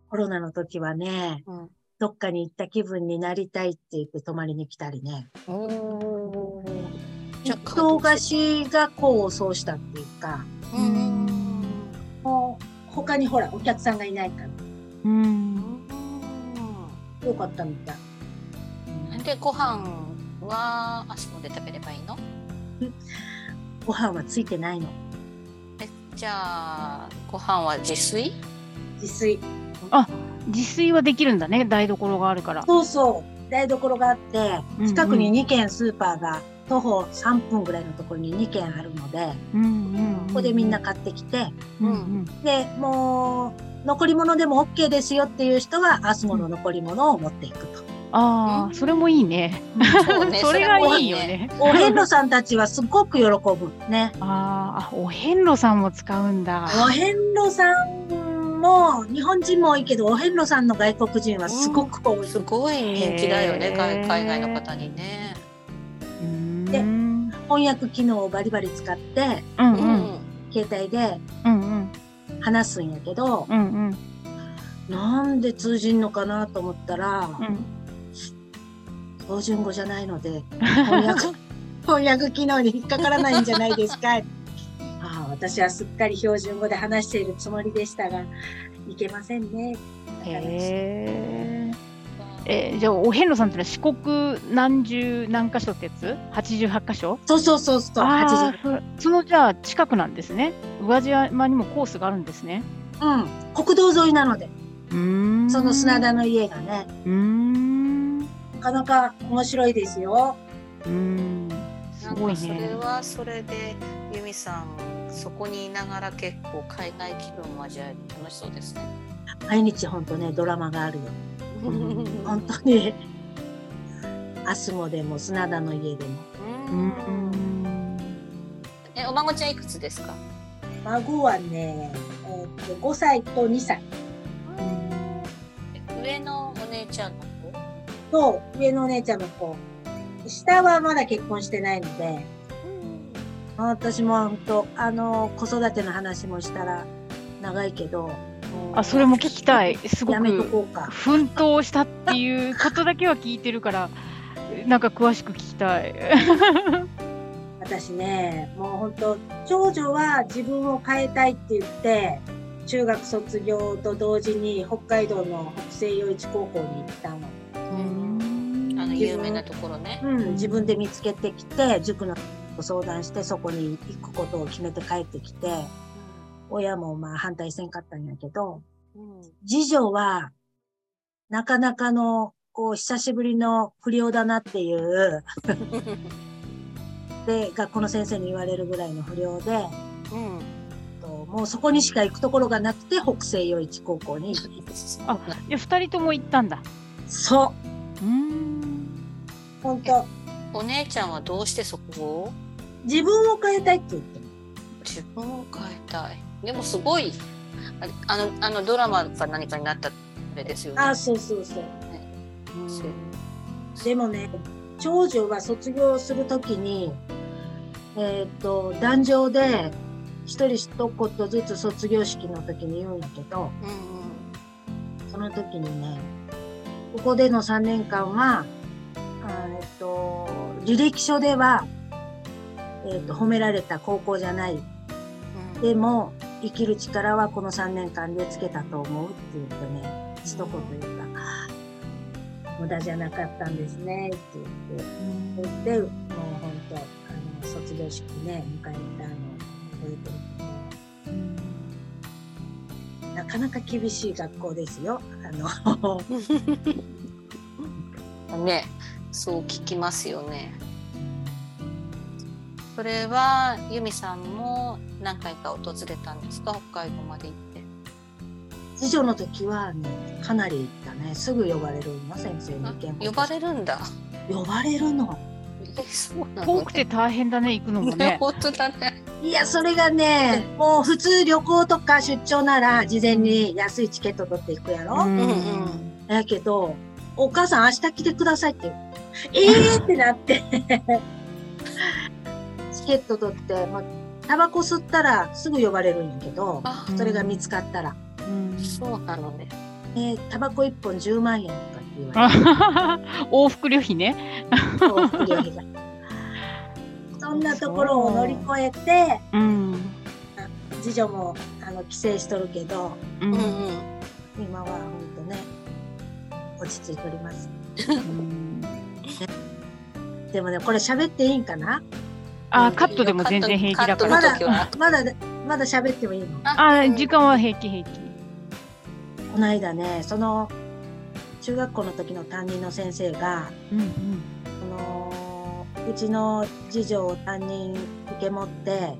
S4: ココロナの時はね、
S2: うん
S4: どっかに行った気分になりたいって言って泊まりに来たりね。
S2: おーじゃあ
S4: 一棟貸しが功を奏したっていうか、
S2: うん
S4: もう他にほらお客さんがいないから、
S3: うん。
S4: よかったみたい。
S2: でご飯はあそこで食べればいいの？
S4: ご飯はついてないの。
S2: えじゃあご飯は自炊？
S4: 自炊。
S3: 自炊はできるんだね、台所があるから。
S4: そうそう。台所があって
S3: うんう、ん
S4: 近くに2軒スーパーが徒歩3分ぐらいのところに2軒あるので、
S3: うんうん。
S4: ここでみんな買ってきて、
S3: うんうん。
S4: で、もう、残り物でも OK ですよっていう人は、アスモの残り物を持っていくと。
S3: ああ、それもいいね。
S2: そうね
S3: それが
S2: も
S3: いいよね。
S4: お遍路さんたちはすごく喜ぶ。ね。
S3: あーあ、お遍路さんも使うんだ。
S4: お遍路さんも、日本人も多いけど、お遍路さんの外国人はすごく多い。
S2: すごい人気だよね海海外の方にね。
S4: で
S3: うん
S4: 翻訳機能をバリバリ使って、
S3: う
S2: うんん
S4: 携帯で話すんやけど、
S3: うんうん
S4: なんで通じんのかなと思ったら、
S3: うん。
S4: 標準語じゃないので、翻訳、翻訳機能に引っかからないんじゃないですか。ああ、私はすっかり標準語で話しているつもりでしたが、いけませんね。
S3: へーえーじゃあお遍路さんってのは四国何十何箇所ってやつ ?88 箇所？
S4: そうそうそうそう、
S3: あ
S4: 80
S3: ーそそのじゃあ近くなんですね。宇和島にもコースがあるんですね。
S4: うん、国道沿いなので、
S3: うーん
S4: その砂田の家がね、
S3: うーん。
S4: なかなか面白いですよ。
S3: うーん。すごい
S2: なんかそれ
S3: ね。
S2: はそれで由美さんそこにいながら結構海外気分を味わえて楽しそうですね。
S4: 毎日ほんとね、ドラマがあるよ。本当に。アスモでも砂田の家でも。
S3: ん。
S2: えお孫ちゃんいくつですか？
S4: 孫はね、えーっと5歳と2歳
S2: 上のお姉ちゃんの？子。
S4: と上のお姉ちゃんの子。下はまだ結婚してないので、私も本当あの子育ての話もしたら長いけど
S3: あ、それも聞きたい。すごく奮闘したっていうことだけは聞いてるから、なんか詳しく聞きたい。
S4: 私ねもう本当長女は自分を変えたいって言って中学卒業と同時に北海道の北西洋一高校に行ったの、
S2: あの有名なところね。
S4: うん、自分で見つけてきて塾の相談してそこに行くことを決めて帰ってきて親もまあ反対せんかったんやけど
S2: うん
S4: 次女は、なかなかの、こう、久しぶりの不良だなっていう、で、学校の先生に言われるぐらいの不良で、
S2: うん
S4: ともうそこにしか行くところがなくて、北西洋一高校に行って。
S3: あで、二人とも行ったんだ。
S4: そう
S3: ーん。
S4: う、本当
S2: お姉ちゃんはどうしてそこを？
S4: 自分を変えたいって言ってる。
S2: 自分を変えたい。でもすごいああのあのドラマか何かになったあれですよね。
S4: あ、そうそうそう。
S2: そう
S4: でもね、長女は卒業するときに、えーっと、壇上で、一人一言ずつ卒業式の時に言うんやけど、
S2: うん
S4: その時にね、ここでの3年間は、あえっと、履歴書では、えっと、褒められた高校じゃない。
S2: うん
S4: でも、生きる力はこの3年間でつけたと思うって言ってね、一言言った。無駄じゃなかったんですね、って言って。言って、もう本当、あの、卒業式ね、迎えたの、覚えてるなかなか厳しい学校ですよ。あの、
S2: ね、そう聞きますよね。それは由美さんも何回か訪れたんですか？北海道まで行って。
S4: 次女の時はね、かなり行ったね。すぐ呼ばれるの、先生に見
S2: 呼ばれるんだ。
S4: 呼ばれるの。
S2: えそうなの
S3: 遠くて大変だね、行くのも
S2: ね
S3: ね。
S2: 本当だね。
S4: いや、それがね、もう普通旅行とか出張なら事前に安いチケット取っていくやろ、
S3: うん
S2: うん
S4: だけど、お母さん明日来てくださいって。えーってなって。チケット取って、まあ、タバコ吸ったらすぐ呼ばれるんやけど、
S2: あ、
S4: それが見つかったら。
S3: うん
S2: そうなのね。
S4: えータバコ1本10万円とかって言われて。
S3: 往復旅費ね。
S4: 往復料費がそんなところを乗り越えて
S3: うん。
S4: 次女もあの帰省しとるけど
S3: う
S2: うんうん
S3: ん。
S4: 今は本当ね落ち着いております
S3: うん
S4: でもねこれ喋っていいんかな？
S3: あ、カットでも全然平気だか
S4: ま
S3: ら。
S2: カットの時は
S4: だまだまだ喋ってもいいの？
S3: あ、時間は平気平気。
S4: この間ねその中学校の時の担任の先生が
S3: うんうん。
S4: そのうちの次女を担任受け持って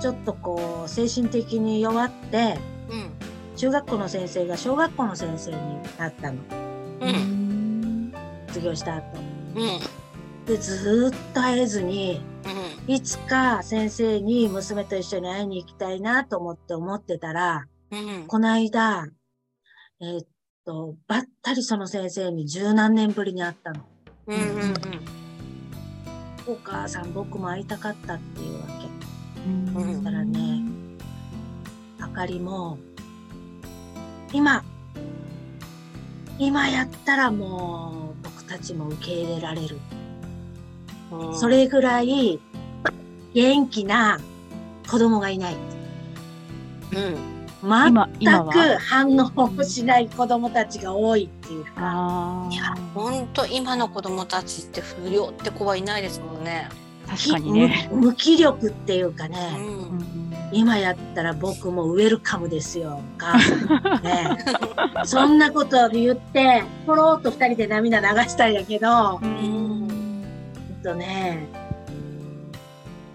S4: ちょっとこう精神的に弱って
S2: うん。
S4: 中学校の先生が小学校の先生になったの。
S2: うん。うん
S4: 卒業した後
S2: うん。
S4: でずーっと会えずにいつか先生に娘と一緒に会いに行きたいなと思って思ってたら
S2: うん。
S4: この間えーっとばったりその先生に十何年ぶりに会ったの。
S2: うんうん
S4: お母さん僕も会いたかったっていうわけ。
S3: うん
S4: だからねあかりも今今やったらもう僕たちも受け入れられる。
S2: うん
S4: それぐらい元気な子供がいない。
S2: うん
S4: 全く
S3: は。
S4: 反応をしない子供たちが多いっていうか。
S3: あ
S2: いや本当今の子供たちって不良って子はいないですもんね。
S3: あ、確かにね。
S4: 無無気力っていうか
S2: う
S4: ね、
S3: うんん
S4: 今やったら僕もウェルカムですよ、お母さんね。そんなことで言って、ポロっと二人で涙流したんやけど、ほ
S3: うん
S4: とね、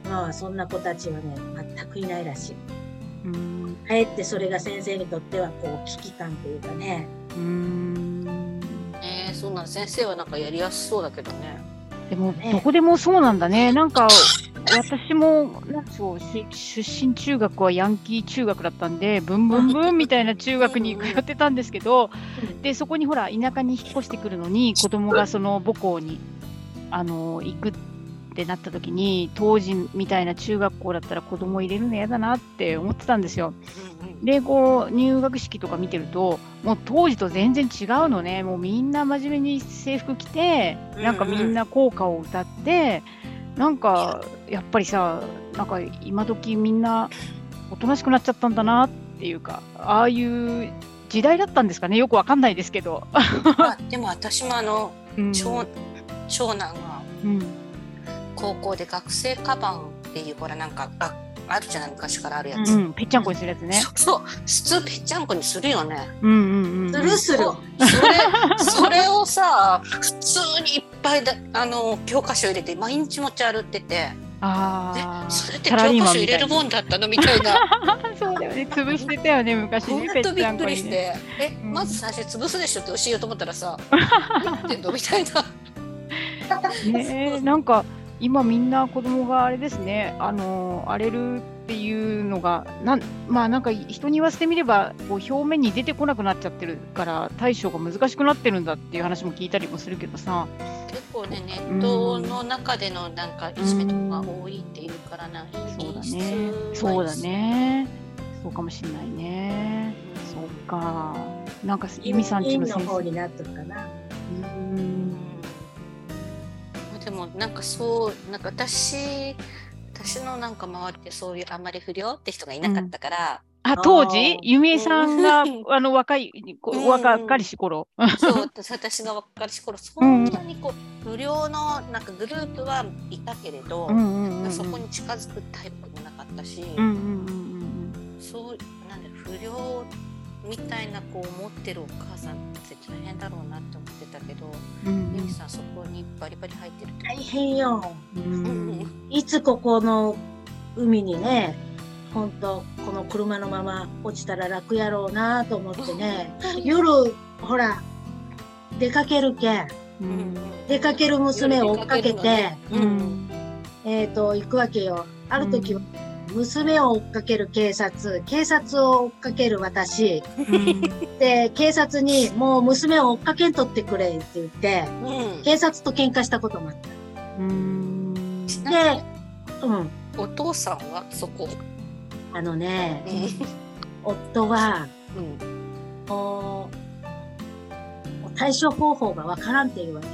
S4: まあそんな子たちはね、全くいないらしい。
S3: うん。
S4: かえってそれが先生にとってはこう危機感というかね、
S3: うん。
S2: えー、そんなん先生はなんかやりやすそうだけどね。
S3: でも、
S4: ね。
S3: どこでもそうなんだね。なんか、私も、なんかそう、し出身中学はヤンキー中学だったんで、ブンブンブンみたいな中学に通ってたんですけど、で、そこにほら、田舎に引っ越してくるのに、子供がその母校に、あの、行くってなった時に、当時みたいな中学校だったら子供入れるの嫌だなって思ってたんですよ。で、こう、入学式とか見てると、もう当時と全然違うのね。もうみんな真面目に制服着て、なんかみんな校歌を歌って、なんか、やっぱりさ、なんか今時みんなおとなしくなっちゃったんだなっていうか、ああいう時代だったんですかね。よくわかんないですけど。
S2: まあでも私もあの
S3: うん
S2: 長長男が
S3: うん
S2: 高校で学生カバンっていうほらなんかああるじゃない昔からあるやつ。
S3: うん、ぺっちゃんこにするやつね。
S2: そう普通ぺっちゃんこにするよね。
S3: うんうんうん。
S4: するする。
S2: それそれをさ普通にいっぱいだあの教科書入れて毎日持ち歩ってて
S3: あ
S2: で
S3: あ。
S2: それって教科書入れるもんだったのみたいな
S3: そうだよね。潰してたよね、昔
S2: ほ
S3: ね。ぺっ
S2: んとびっ。くりしてえ
S3: うん
S2: まず最初潰すでしょって教えようと思ったらさ何言ってんの？みたいな。
S3: ねえなんか今みんな子供があれですね、あの荒れるっていうのがなんまあなんか人に言わせてみればこう表面に出てこなくなっちゃってるから対処が難しくなってるんだっていう話も聞いたりもするけどさ、
S2: 結構ねネットの中でのなんかいじめとかが多いっていうからな、
S3: そうだね
S2: は
S3: そうだね。そうかもしれないね。そうか。なんか由美さんち
S4: 院の
S3: の先生。
S4: 方になっとるかな。
S3: うん
S2: でもなんかそうなんか私私のなんか周りでそういうあんまり不良って人がいなかったから、
S3: あ当
S4: あー。
S3: 時由美さんが
S2: うん。
S3: あの若い若かりし頃。
S2: そう私私が若かりし頃そんなにこう不良のなんかグループはいたけれど、
S3: うんうんうんうん
S2: そこに近づくタイプもなかったし、
S3: うんうんうん。
S2: そうなんで不良みたいなこう持ってるお母さんって大変だろうなって思ってたけど、
S3: うんうん。
S2: ゆみさんそこにバリバリ入ってると？
S4: 大変よ。
S3: う
S2: うん。ん
S4: いつここの海にね、ほんと、この車のまま落ちたら楽やろうなと思ってね、夜、ほら、出かけるけん、
S3: うん。
S4: 出かける娘を追っかけて、
S2: う
S3: うん。ん
S4: えっ、と、行くわけよ。ある時は、娘を追っかける警察、警察を追っかける私、
S3: うん。
S4: で、警察に、もう娘を追っかけんとってくれって言って、
S2: うん。
S4: 警察と喧嘩したこともあっ
S3: うん
S4: た。
S2: なん。
S4: で、うん。
S2: お父さんはそこ？
S4: あのね、
S2: う
S4: 夫は、
S2: ん。
S4: もう対処方法がわからんっていうわけ。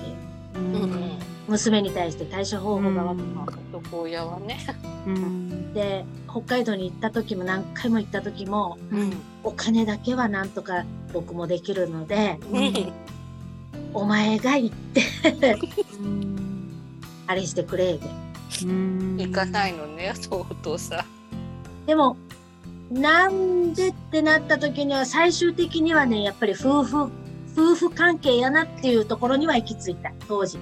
S3: うん
S4: 娘に対して対処方法がわからん。
S3: うん
S2: 男親はね。
S3: うん
S4: で、北海道に行った時も何回も行った時も、
S2: うん。
S4: お金だけはなんとか僕もできるので、
S2: うん。
S4: お前が行って、
S3: うん
S4: あれしてくれで。
S3: うん
S2: 行かないのね、お父さ
S4: でも、なんでってなった時には最終的にはね、やっぱり夫婦、夫婦関係やなっていうところには行き着いた、当時。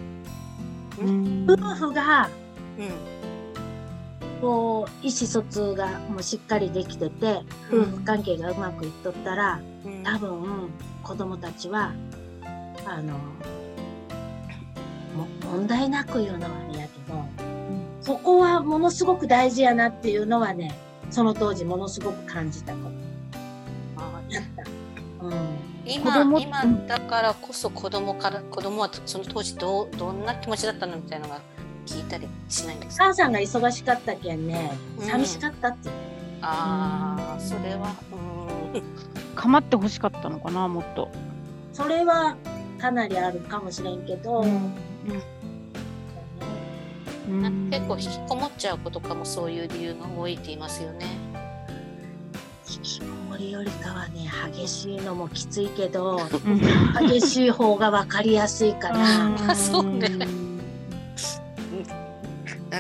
S3: うん
S4: 夫婦が、
S2: ん。
S4: こう、意思疎通がもうしっかりできてて、夫婦関係がうまくいっとったら、
S2: うん。
S4: 多分、子供たちは、あの、も問題なく言うのはあれやけど、そこはものすごく大事やなっていうのはね、その当時ものすごく感じたこと
S2: あ
S4: やった。うん。
S2: 今
S3: 子供
S2: 今だからこそ子供から子供はその当時どうどんな気持ちだったのみたいなのが聞いたりしないんですか？
S4: 母さんが忙しかったけんね、
S2: うん
S4: 寂しかったって。
S2: ああそれはうん
S3: 構ってほしかったのかなもっと。
S4: それはかなりあるかもしれんけど、
S3: うん
S2: なんか結構引きこもっちゃう子とかもそういう理由が多いって言いますよね。
S4: りよりかはね、激しいのもきついけど、
S3: うん。
S4: 激しい方が分かりやすいかな。
S2: あそうね。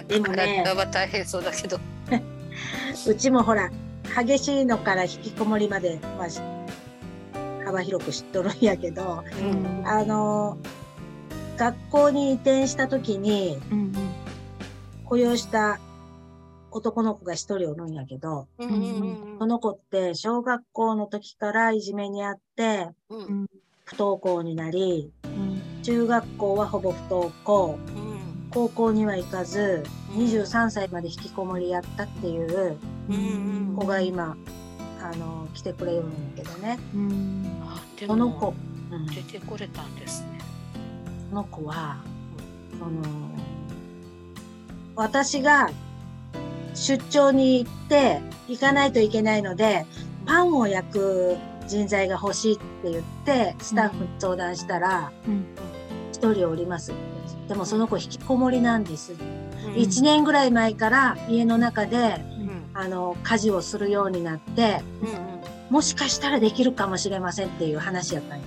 S4: でもね
S2: 体は大変そうだけど。
S4: うちもほら、激しいのから引きこもりまで、まあ、し幅広く知っとるんやけど、
S2: うん。
S4: あの、学校に移転した時に
S3: うん。
S4: 雇用した男の子が一人おるんやけど、
S2: うんうん
S4: その子って小学校の時からいじめにあって
S2: うん
S4: 不登校になり、
S3: うん
S4: 中学校はほぼ不登校、
S2: うん
S4: 高校には行かず、
S2: うん
S4: 23歳まで引きこもりやったっていう
S2: うん
S4: 子が今、あの、来てくれるんやけどね。この子
S2: 出てこれたんですね。
S4: この子は、その、私が出張に行って、行かないといけないので、パンを焼く人材が欲しいって言って、スタッフに相談したら、
S3: うん。
S4: 一人おります。でもその子引きこもりなんです。
S2: うん。
S4: 一年ぐらい前から家の中で、
S2: うん。
S4: あの、家事をするようになって、もしかしたらできるかもしれませんっていう話やったん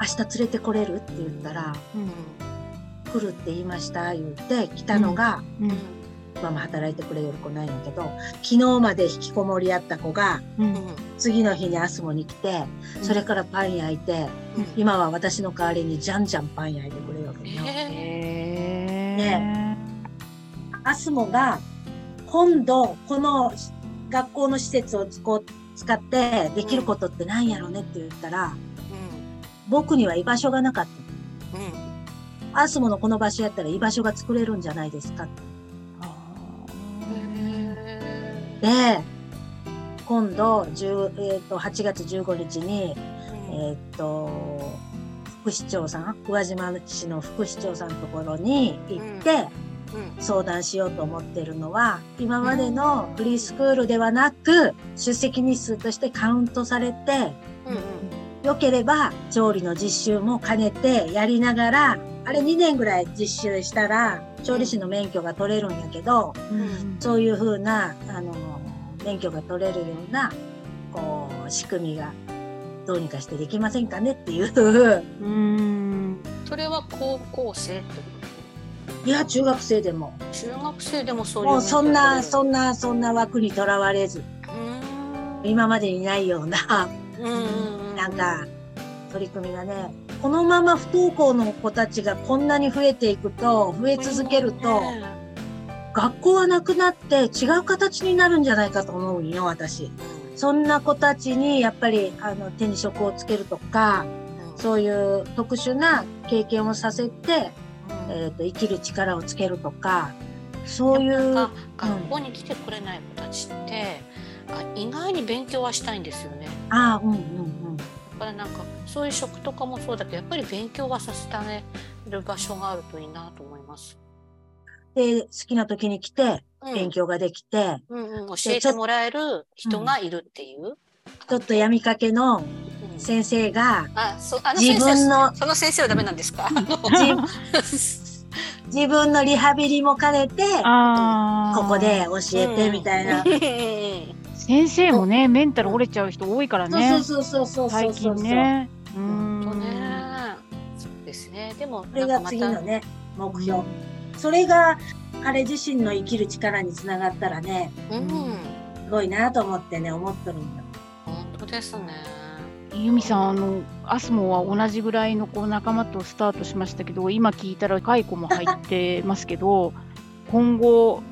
S4: 明日連れてこれるって言ったら、来るって言いました、言って来たのが、
S3: うん
S4: 今も働いてくれる子なんやけど、昨日まで引きこもりやった子が、
S3: うん。
S4: 次の日にアスモに来て、それからパン焼いて、
S2: うん。
S4: 今は私の代わりにじゃんじゃんパン焼いてくれるわけよ。
S2: え
S3: へ
S4: アスモが、今度、この学校の施設を使ってできることって何やろねって言ったら、
S2: ー
S4: 僕には居場所がなかっ
S2: うんうん。
S4: た。アスモのこの場所やったら居場所が作れるんじゃないですか。
S2: へ
S4: で、今度、10えー、と8月15日に、
S2: ー
S4: えっ、と、副市長さん、宇和島市の副市長さんのところに行って
S2: うん。
S4: 相談しようと思ってるのは、今までのフリースクールではなく、出席日数としてカウントされて、
S2: うんうん
S4: 良ければ調理の実習も兼ねてやりながら、あれ2年ぐらい実習したら、調理師の免許が取れるんやけど、そういうふうな、あの、免許が取れるような、こう、仕組みがどうにかしてできませんかねっていう。
S3: うん。
S2: それは高校生ってこ
S4: いや、中学生でも。
S2: と中学生でもそういう
S4: もうそんな、そ
S2: ん
S4: んな、そんな枠にとらわれず、今までにないような、
S2: うんうんうん
S4: なんか、取り組みがね、このまま不登校の子たちがこんなに増えていくと、増え続けると、学校はなくなって違う形になるんじゃないかと思うんよ、私。そんな子たちに、やっぱり、あの、手に職をつけるとか、そういう特殊な経験をさせて、えっ、と、生きる力をつけるとか、そういう、
S2: 学校に来てくれない子たちって、あ意外に勉強はしたいんですよね。
S4: ああ、うんうんうん。
S2: だからなんかそういう職とかもそうだけどやっぱり勉強はさせてあげる場所があるといいなと思います。
S4: で、好きな時に来て、
S2: うん
S4: 勉強ができて、
S2: うんうん、教えてもらえる人がいるっていう。
S4: ちょっと闇かけの
S2: うん
S4: 先生が自分の
S2: その先生はダメなんですか？
S4: 自自分のリハビリも兼ねてここで教えてみたいな。
S3: 先生もね、メンタル折れちゃう人多いからね。
S4: そうそうそうそうそう
S3: 最
S4: そう
S3: 近ね。う
S2: 本当
S3: ん。
S2: ね。そうですね。でも
S4: それが次のね目標。それが彼自身の生きる力につながったらね
S2: うん、
S4: すごいなと思ってね思っとるんだ。
S2: 本当ですね。
S3: 由美さん、あの、アスモは同じぐらいのこう仲間とスタートしましたけど、今聞いたら若い子も入ってますけど、今後、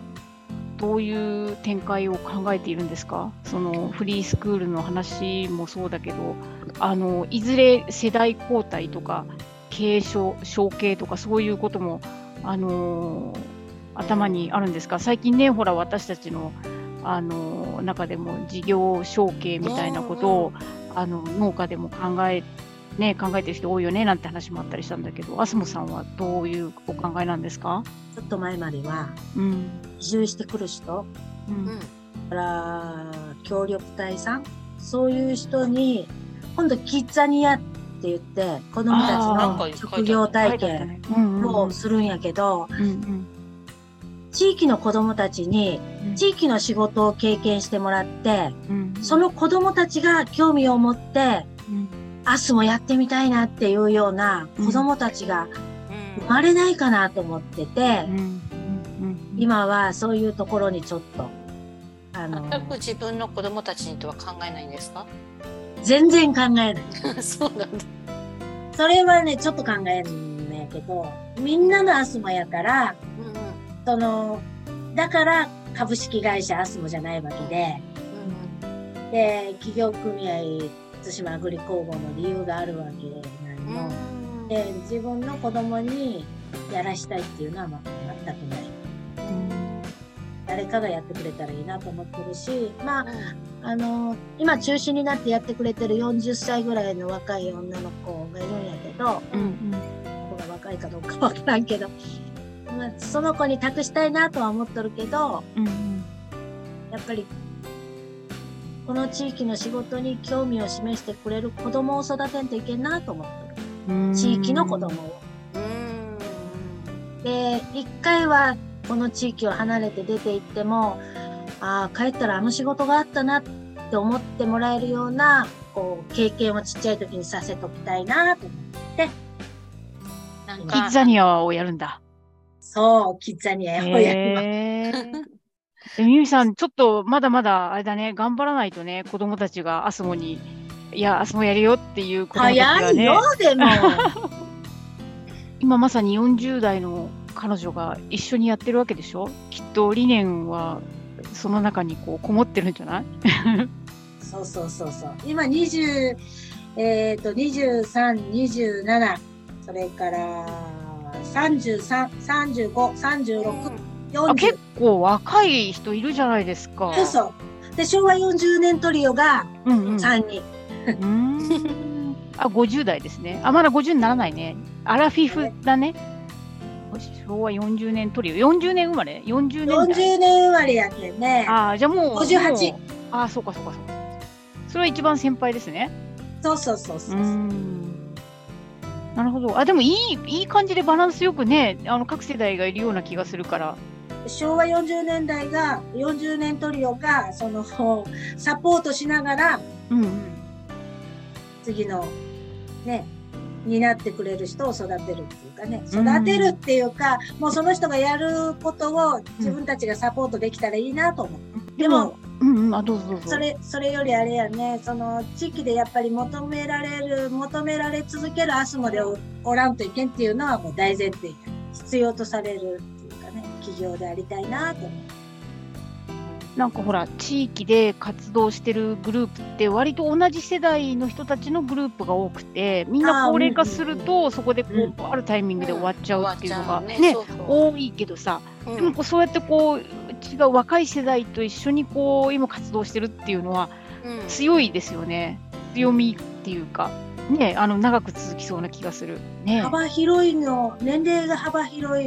S3: どういう展開を考えているんですか？そのフリースクールの話もそうだけど、あの、いずれ世代交代とか、継承、承継とかそういうことも、あの頭にあるんですか？最近ね、ほら、私たちの、あの中でも事業承継みたいなことを、あの農家でも考え,、ね、考えてる人多いよねなんて話もあったりしたんだけど、アスモさんはどういうお考えなんですか、
S4: ちょっと前までは
S3: うん。
S4: 移住してくる人
S3: う
S2: うん。ん。
S4: から協力隊さんそういう人に今度キッザニアって言って子供たちの職業体験をするんやけど
S3: うん
S4: 地域の子供たちに
S3: うん。
S4: 地域の仕事を経験してもらって
S3: うん。
S4: その子供たちが興味を持って
S3: うん
S4: 明日もやってみたいなっていうような子供たちが
S2: うん。
S4: 生まれないかなと思ってて
S3: うん。うん。うん。
S4: 今はそういうところにちょっとあの
S2: 全く自分の子供たちにとは考えないんですか？
S4: 全然考えない。
S2: そうなんだ。
S4: それはね、ちょっと考えるんやけど、みんなのアスモやから、
S2: うん
S4: その、だから株式会社アスモじゃないわけで、
S2: うん。
S4: で、企業組合対馬アグリ工房の理由があるわけ
S2: うん
S4: なの。
S2: うん。
S4: で、自分の子供にやらしたいっていうのはま全くない。誰かがやってくれたらいいなと思ってるし、まあ、あの、今中心になってやってくれてる40歳ぐらいの若い女の子がいるんやけど、
S3: うんうん
S4: 子が若いかどうかわからんけど、まあ、その子に託したいなとは思っとるけど、
S3: うんうん
S4: やっぱり、この地域の仕事に興味を示してくれる子供を育てんといけんなと思っと
S3: うん
S4: る。地域の子供を。
S2: うん。
S4: で、一回はこの地域を離れて出て行っても、ああ、帰ったらあの仕事があったなって思ってもらえるような、こう、経験をちっちゃい時にさせときたいなと思って。
S2: なん
S3: キッ
S2: か。
S3: ザニアをやるんだ。
S4: そう、キッザニアをやります。
S3: みゆみさん、ちょっとまだまだあれだね、頑張らないとね、子供たちがアスモに、いや、アスモやるよっていう子供たちがね。
S4: 早いよ、、でも。
S3: 今まさに40代の彼女が一緒にやってるわけでしょ？きっと理念はその中にこうこもってるんじゃない？
S4: そうそうそうそう。今20、えっ、と、23、27、それから33、35、36、
S3: あ結
S4: 40。
S3: 構若い人いるじゃないですか。
S4: そうそう。で、昭和40年トリオが
S3: うんうん。
S4: 3人。
S3: うーんあ、50代ですね。あ、まだ50にならないね。アラフィフだね。昭和40年トリオ。40年生まれ ?40 年代。
S4: 40年生まれやけんね。
S3: あーじゃあもう。
S4: 58
S3: もうあー、そうかそうかそうか。それは一番先輩ですね。
S4: そうそうそう
S3: うー
S4: そう。
S3: ん。なるほど。あ、でもいい、いい感じでバランスよくね、あの各世代がいるような気がするから。
S4: 昭和40年代が、40年トリオが、その、サポートしながら、
S3: うんうん。
S4: 次の、ね、担ってくれる人を育てるっていうかね、
S3: うん
S4: 育てるっていうか、もうその人がやることを自分たちがサポートできたらいいなと思う。でも、
S3: うんうん、あ、どうぞどうぞ。
S4: それ、それよりあれやね、その地域でやっぱり求められる、求められ続けるアスモでおおらんといけんっていうのはもう大前提。必要とされる企業でありたいなと思う。
S3: なんかほら、地域で活動してるグループって、割と同じ世代の人たちのグループが多くて、みんな高齢化すると、そこでこ
S4: う
S3: あるタイミングで終わっちゃうっていうのがね、多いけどさ、
S2: うん。
S3: でもこうそうやってこう、違う若い世代と一緒にこう、今活動してるっていうのは
S2: うん。
S3: 強いですよね。強みっていうか、ね、あの、長く続きそうな気がする。ね。
S4: 幅広いの、年齢が幅広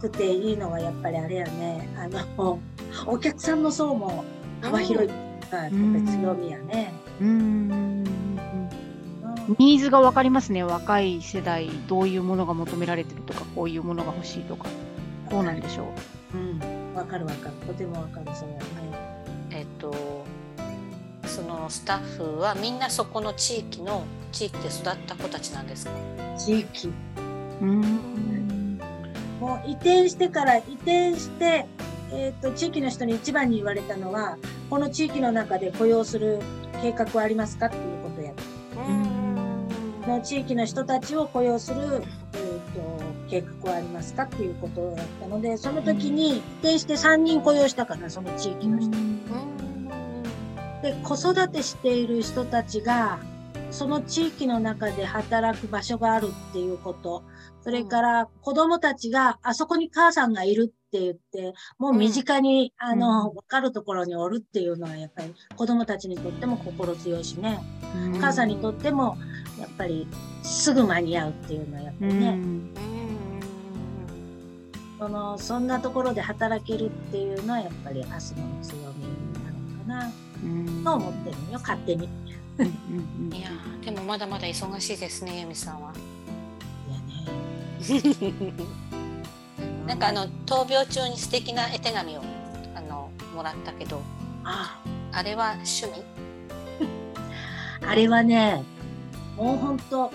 S4: くていいのはやっぱりあれやね、あの、お客さんの層も幅広いのがやっぱり強みやね。
S3: うーん。ニーズが分かりますね。若い世代、どういうものが求められてるとか、こういうものが欲しいとか。どうなんでしょ
S4: うん、わかるわかる。とてもわかる、それはね。
S2: えっとそのスタッフはみんなそこの地域の地域で育った子たちなんですか
S4: 地域。
S3: う。うん。
S4: もう移転してから移転して、えっ、と、地域の人に一番に言われたのは、この地域の中で雇用する計画はありますかっていうことや。この地域の人たちを雇用する、えー、と計画はありますかっていうことだったので、その時に移転して3人雇用したから、その地域の人。で、子育てしている人たちが、その地域の中で働く場所があるっていうこと、それから子供たちがあそこに母さんがいるって言って、もう身近に、あの、わかるところにおるっていうのはやっぱり子供たちにとっても心強いしね、母さんにとってもやっぱりすぐ間に合うっていうのはやっぱ
S3: う
S4: りね、
S3: ん。
S4: その、そんなところで働けるっていうのはやっぱりアスモの強みなのかな。
S3: うん。
S4: と思ってるよ、勝手に。
S2: いやーでもまだまだ忙しいですね由美さんは。
S4: いやね。
S2: なんかあの闘病中に素敵な絵手紙をあのもらったけど
S4: あ
S2: あれは趣味？
S4: あれはね、もうほんと、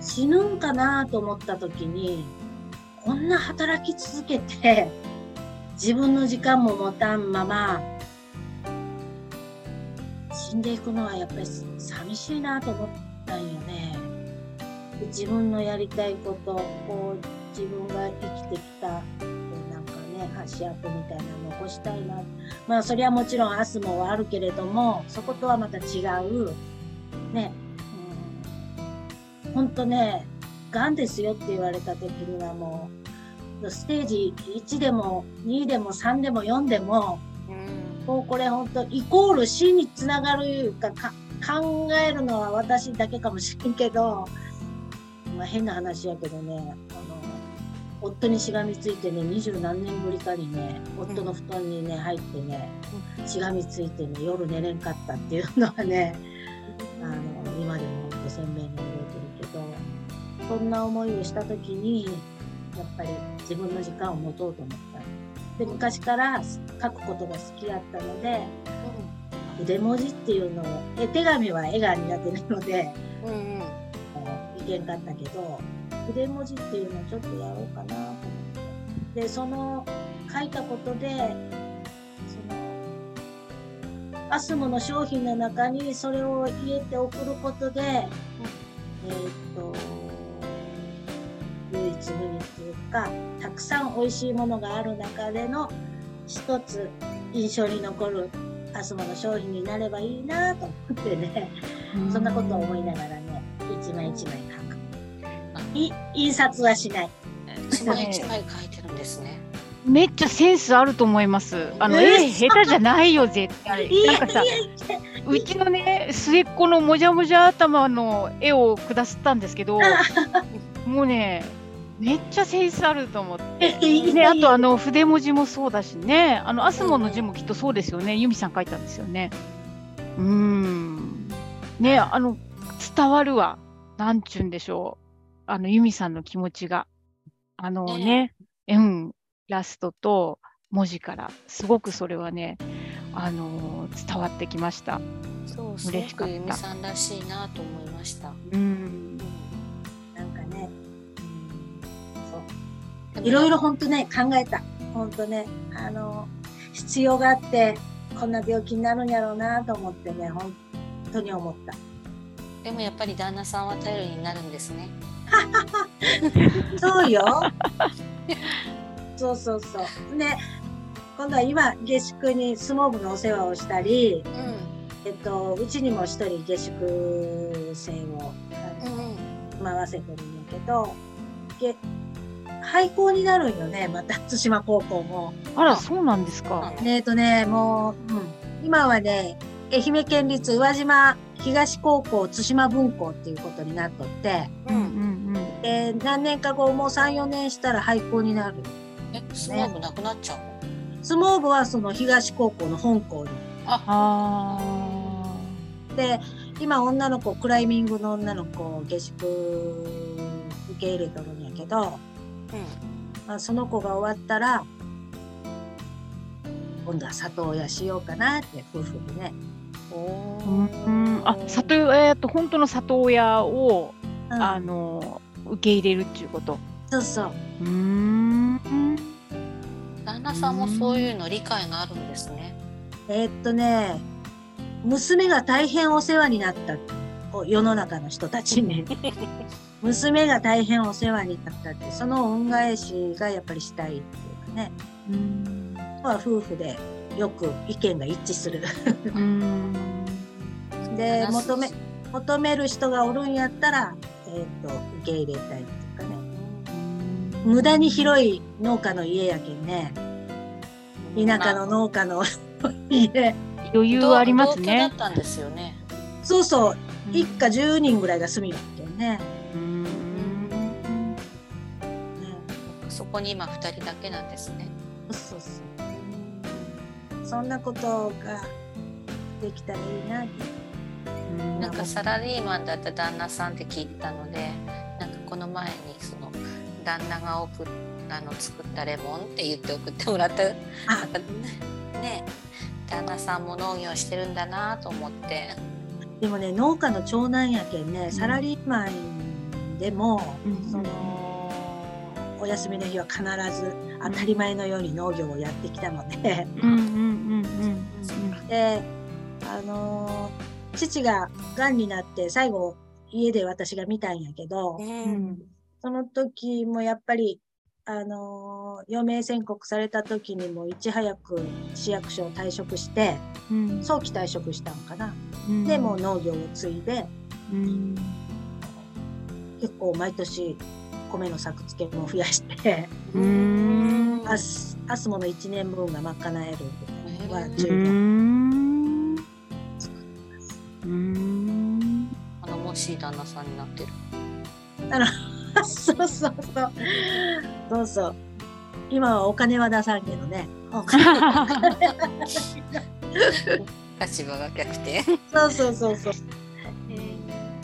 S4: 死ぬんかなと思った時に、こんな働き続けて、自分の時間も持たんまま、死んでいくのはやっぱり寂しいなと思ったんよね。自分のやりたいこと、こう自分が生きてきた、こうなんかね、足跡みたいなの残したいな。まあそれはもちろんアスモはあるけれども、そことはまた違う、ね、うん、ほんとね、癌ですよって言われた時にはもう、ステージ1でも2でも3でも4でも、うんもうこれ本当イコール死につながるいうかか考えるのは私だけかもしれんけど、まあ、変な話やけどねあの夫にしがみついてね二十何年ぶりかにね夫の布団にね入ってねしがみついてね夜寝れんかったっていうのはねあの今でも本当鮮明に覚えてるけどそんな思いをした時にやっぱり自分の時間を持とうと思った。で昔から書くことが好きやったので筆文字っていうのを絵手紙は絵が苦手なので
S2: うんうん。
S4: いけんかったけど筆文字っていうのをちょっとやろうかなと思って。でその書いたことでそのアスモの商品の中にそれを入れて送ることで、えーっと唯一無二っていうかたくさん美味しいものがある中での一つ印象に残るアスモの商品になればいいなと思ってね。そんなことを思いながらね一枚一枚書く。い印刷はしない。
S2: その一枚書いてるんですね。
S3: めっちゃセンスあると思います。あの、
S4: え
S3: 絵下手じゃないよ、絶対。なんかさ、うちのね、末っ子のもじゃもじゃ頭の絵を下すったんですけど、もうね、めっちゃセンスあると思って。ね、あとあの筆文字もそうだしね、あのアスモの字もきっとそうですよね。ユミさん書いたんですよね。うーん。ね、あの伝わるわ。なんちゅうんでしょう。あのユミさんの気持ちが。あのね、うん、ラストと文字からすごくそれはね、あの伝わってきました。
S2: そうすごく由美さんらしいなと思いました。
S3: うん
S4: いろいろ本当ね考えた。本当ね。あの必要があってこんな病気になるんやろうなと思ってね本当に思った。
S2: でもやっぱり旦那さんは頼りになるんですね。
S4: そうよ。そうそうそう。ね。今度は今下宿に相撲部のお世話をしたり、
S2: うん。
S4: えっと、うちにも一人下宿生を
S2: うん
S4: 回せてるんやけどげ廃校になるんよねまた対馬高校も。
S3: あら、そうなんですか。
S4: えっ、とね、もう、うん、今はね、愛媛県立宇和島東高校対馬分校っていうことになっとって、
S2: うん
S3: うんうん。
S4: で何年か後、もう3、4年したら廃校になる。
S2: え相撲部なくなっちゃうの？
S4: 相撲部はその東高校の本校に。
S3: ああ。
S4: で、今女の子クライミングの女の子下宿受け入れとるんやけど、まあ、その子が終わったら今度は里親しようかなって夫婦でね。
S2: お
S3: うんあ里親と本当の里親を、
S4: うん
S3: あの受け入れるっていうこと。
S4: そうそう
S3: うーん。
S2: 旦那さんもそういうの理解があるんですね。
S4: えーっとね娘が大変お世話になったこう世の中の人たちに 娘が大変お世話になったってその恩返しがやっぱりしたいっていうかね
S3: うん。
S4: は夫婦でよく意見が一致する
S3: うん。
S4: で求め求める人がおるんやったら、えーっと受け入れたいっていうかね無駄に広い農家の家やけんね田舎の農家の 家
S3: 余裕ありますね
S2: だ。ったんですよね。
S4: そうそう一家10人ぐらいが住みわけんね
S3: うん。
S4: ね
S2: そこに今二人だけなんですね。
S4: そうそうそんなことができたらいいなって
S2: なんかサラリーマンだった旦那さんって聞いたので、なんかこの前にその旦那が送っあの作ったレモンって言って送ってもらった。なん
S4: あ
S2: かねね旦那さんも農業してるんだなと思って。
S4: でもね農家の長男やけんねサラリーマンでも、
S3: うん
S4: そのお休みの日は必ず当たり前のように農業をやってきたので。であのー父ががんになって最後家で私が見たんやけど、
S3: う
S2: ね
S3: ん
S4: その時もやっぱりあのー余命宣告された時にもいち早く市役所を退職して
S3: うん。
S4: 早期退職したんかな、
S3: うん。
S4: でもう農業を継いで。
S3: うん。
S4: 結構毎年米の作付けも増やして
S3: うん。
S4: あす明日もの1年分が賄えるのは
S2: へー。
S4: 十
S3: う
S4: 分
S3: ん。うん。
S2: あのもしい旦那さんになってる。
S4: そうそうそうそう。そう今はお金は出さんけどね。お金。
S2: 立場が逆転。
S4: そうそうそうそう。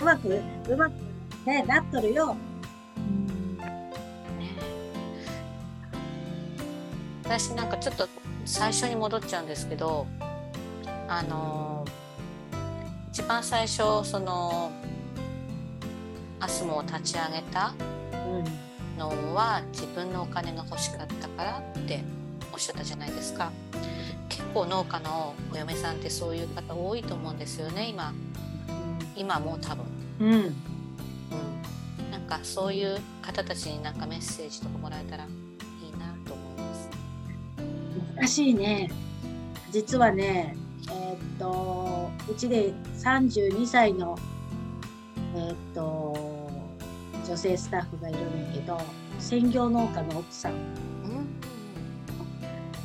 S4: うまくうまくねなっとるよ
S2: 私なんかちょっと最初に戻っちゃうんですけどあの一番最初そのアスモを立ち上げた
S4: うん
S2: のは自分のお金が欲しかったからっておっしゃったじゃないですか。結構農家のお嫁さんってそういう方多いと思うんですよね今。今もう多分、
S4: うん。
S2: うん、なんかそういう方たちになんかメッセージとかもらえたら
S4: 難しいね。実はねえーっとうちで32歳のえーっと女性スタッフがいるんだけど専業農家の奥さん。
S2: うん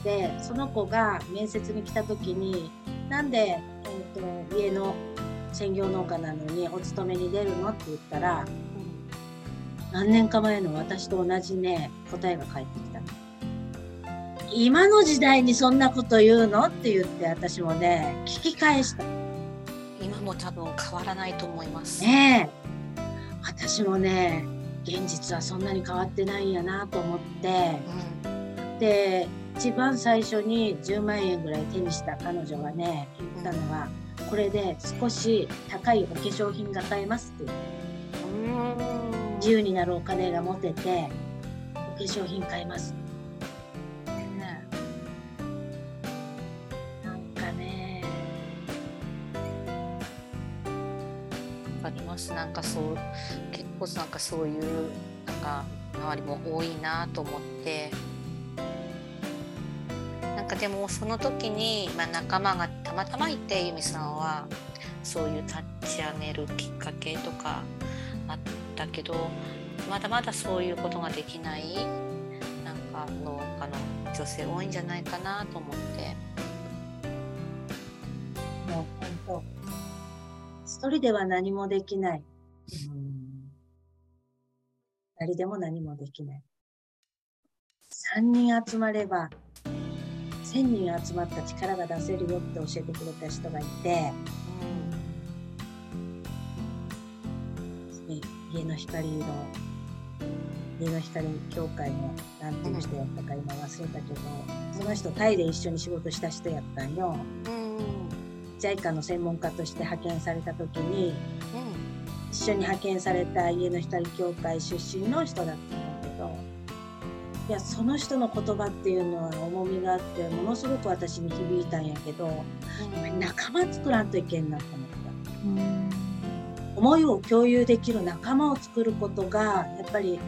S4: でその子が面接に来た時になんで、えー、と家の専業農家なのにお勤めに出るの？って言ったら何年か前の私と同じね答えが返ってきた。の今の時代にそんなこと言うの？って言って私もね聞き返した。
S2: 今も多分変わらないと思います。
S4: ねえ。私もね現実はそんなに変わってないんやなと思って。
S2: うん。
S4: で一番最初に10万円ぐらい手にした彼女がね言ったのはこれで少し高いお化粧品が買えますって言って自由になるお金が持ててお化粧品買えます
S2: ねりますなんかそう結構なんかそういうなんか周りも多いなと思ってなんかでもその時に、まあ、仲間がたまたまいて由美さんはそういう立ち上げるきっかけとかあったけどまだまだそういうことができないなんか農家の女性多いんじゃないかなと思って。
S4: 一人では何もできない、うん、誰でも何もできない3人集まれば1000人集まった力が出せるよって教えてくれた人がいて家の光の家の光協会のなんていう人やったか今忘れたけど、その人タイで一緒に仕事した人やったんよ。
S2: うん。
S4: JICA の専門家として派遣された時に一緒に派遣された家の光協会出身の人だったんだけどいやその人の言葉っていうのは重みがあってものすごく私に響いたんやけど仲間作らんといけんなと思った。
S3: うん
S4: 思いを共有できる仲間を作ることがやっぱり、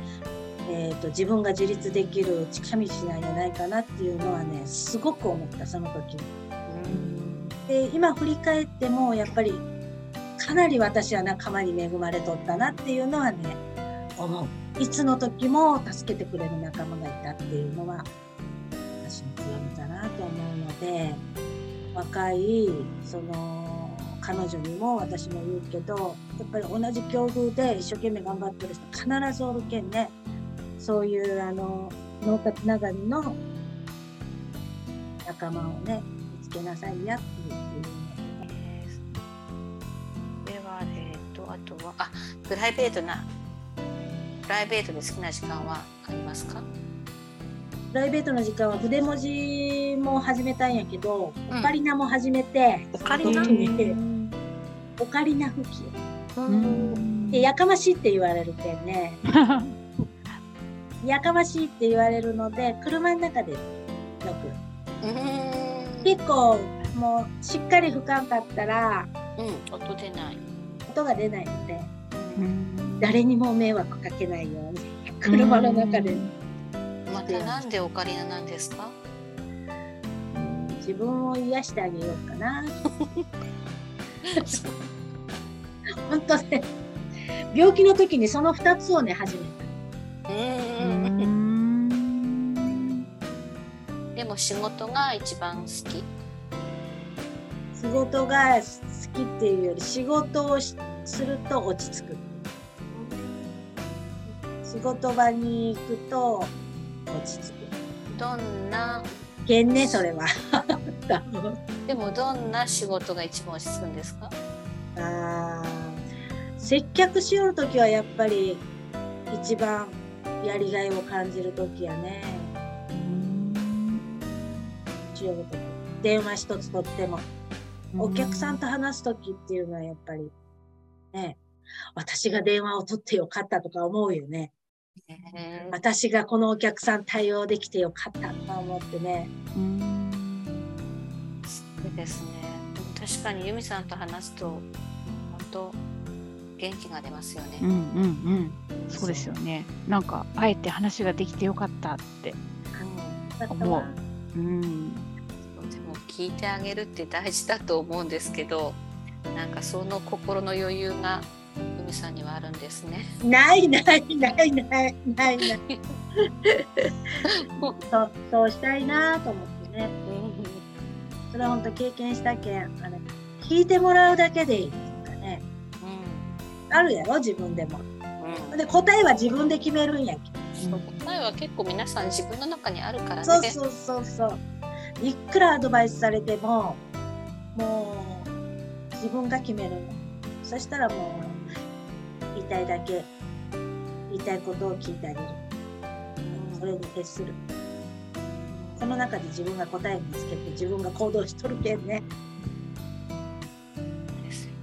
S4: えー、と自分が自立できる近道なんじゃないかなっていうのはねすごく思ったその時に。で今振り返ってもやっぱりかなり私は仲間に恵まれとったなっていうのはね思う。いつの時も助けてくれる仲間がいたっていうのは私の強みだなと思うので若いその彼女にも私も言うけどやっぱり同じ境遇で一生懸命頑張ってる人必ずおるけんね。そういうあの農家つながりの仲間をね見つけなさいやっていう
S2: えーでは、えー、とあとはあプライベートなプライベートで好きな時間はありますか？
S4: プライベートの時間は筆文字も始めたんやけど、
S2: うん。
S4: オカリナも始めて、
S2: オカリナ？
S4: オカリナ吹き。
S3: うん。
S4: で、やかましいって言われるけんね、やかましいって言われるので、車の中でよく。
S2: うん。
S4: 結構、もう、しっかり吹かんかったら、
S2: うん、音出ない。
S4: 音が出ないので、
S3: うん。
S4: 誰にも迷惑かけないように、車の中で、
S2: またなんでオカリナなんですか？
S4: 自分を癒してあげようかな。本当ね、病気の時にその2つをね、始めた。
S2: う
S3: うんん。
S2: でも仕事が一番好き
S4: 仕事が好きっていうより仕事をしすると落ち着く。仕事場に行くと落ち着く。
S2: どんな？
S4: けんねそれは。
S2: でもどんな仕事が一番落ち着くんですか？
S4: あー接客しよる時はやっぱり一番やりがいを感じる時やね。しよる時電話一つ取ってもお客さんと話す時っていうのはやっぱりね私が電話を取ってよかったとか思うよね。
S2: えー
S4: 私がこのお客さん対応できてよかったと思ってね。
S3: うん。
S2: そうですね。でも確かに由美さんと話すと本当元気が出ますよね、
S3: うんうんうん。そうですよね。なんかあえて話ができてよかったって思う。
S4: わ
S3: うん
S2: 聞いてあげるって大事だと思うんですけどなんかその心の余裕が由美さんにはあるんですね。
S4: ないないないないないない。そうそうしたいなと思ってね。それは本当経験したけんあれ聞いてもらうだけでいいっていうかねあるやろ自分でも。
S2: うん。
S4: で答えは自分で決めるんやけ
S2: そう答えは結構皆さん自分の中にあるからね。
S4: そうそうそうそういくらアドバイスされてももう自分が決めるの。そしたらもう言いたいだけ言いたいことを聞いてあげる。それに徹する。その中で自分が答え見つけて自分が行動しとるけんね。
S2: ですよね。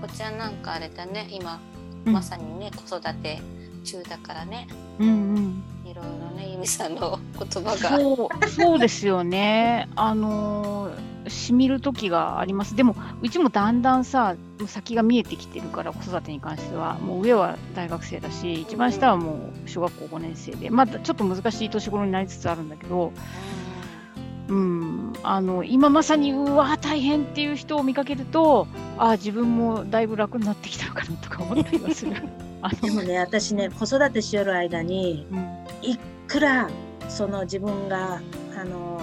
S2: ここちゃんなんかあれだね。今
S3: うん。
S2: まさにね、子育て中だからね
S3: うんうん
S2: いろいろね由美さんの言葉が。
S3: そうそうですよね。あのー、しみる時があります。でも、うちもだんだんさ、もう先が見えてきてるから、子育てに関しては、もう上は大学生だし、一番下はもう小学校5年生で、まだちょっと難しい年頃になりつつあるんだけど、うん、あの今まさにうわ大変っていう人を見かけるとあ自分もだいぶ楽になってきたのかなとか思ったりはする。
S4: でもね私ね子育てしよる間に
S3: うん。
S4: いくらその自分があの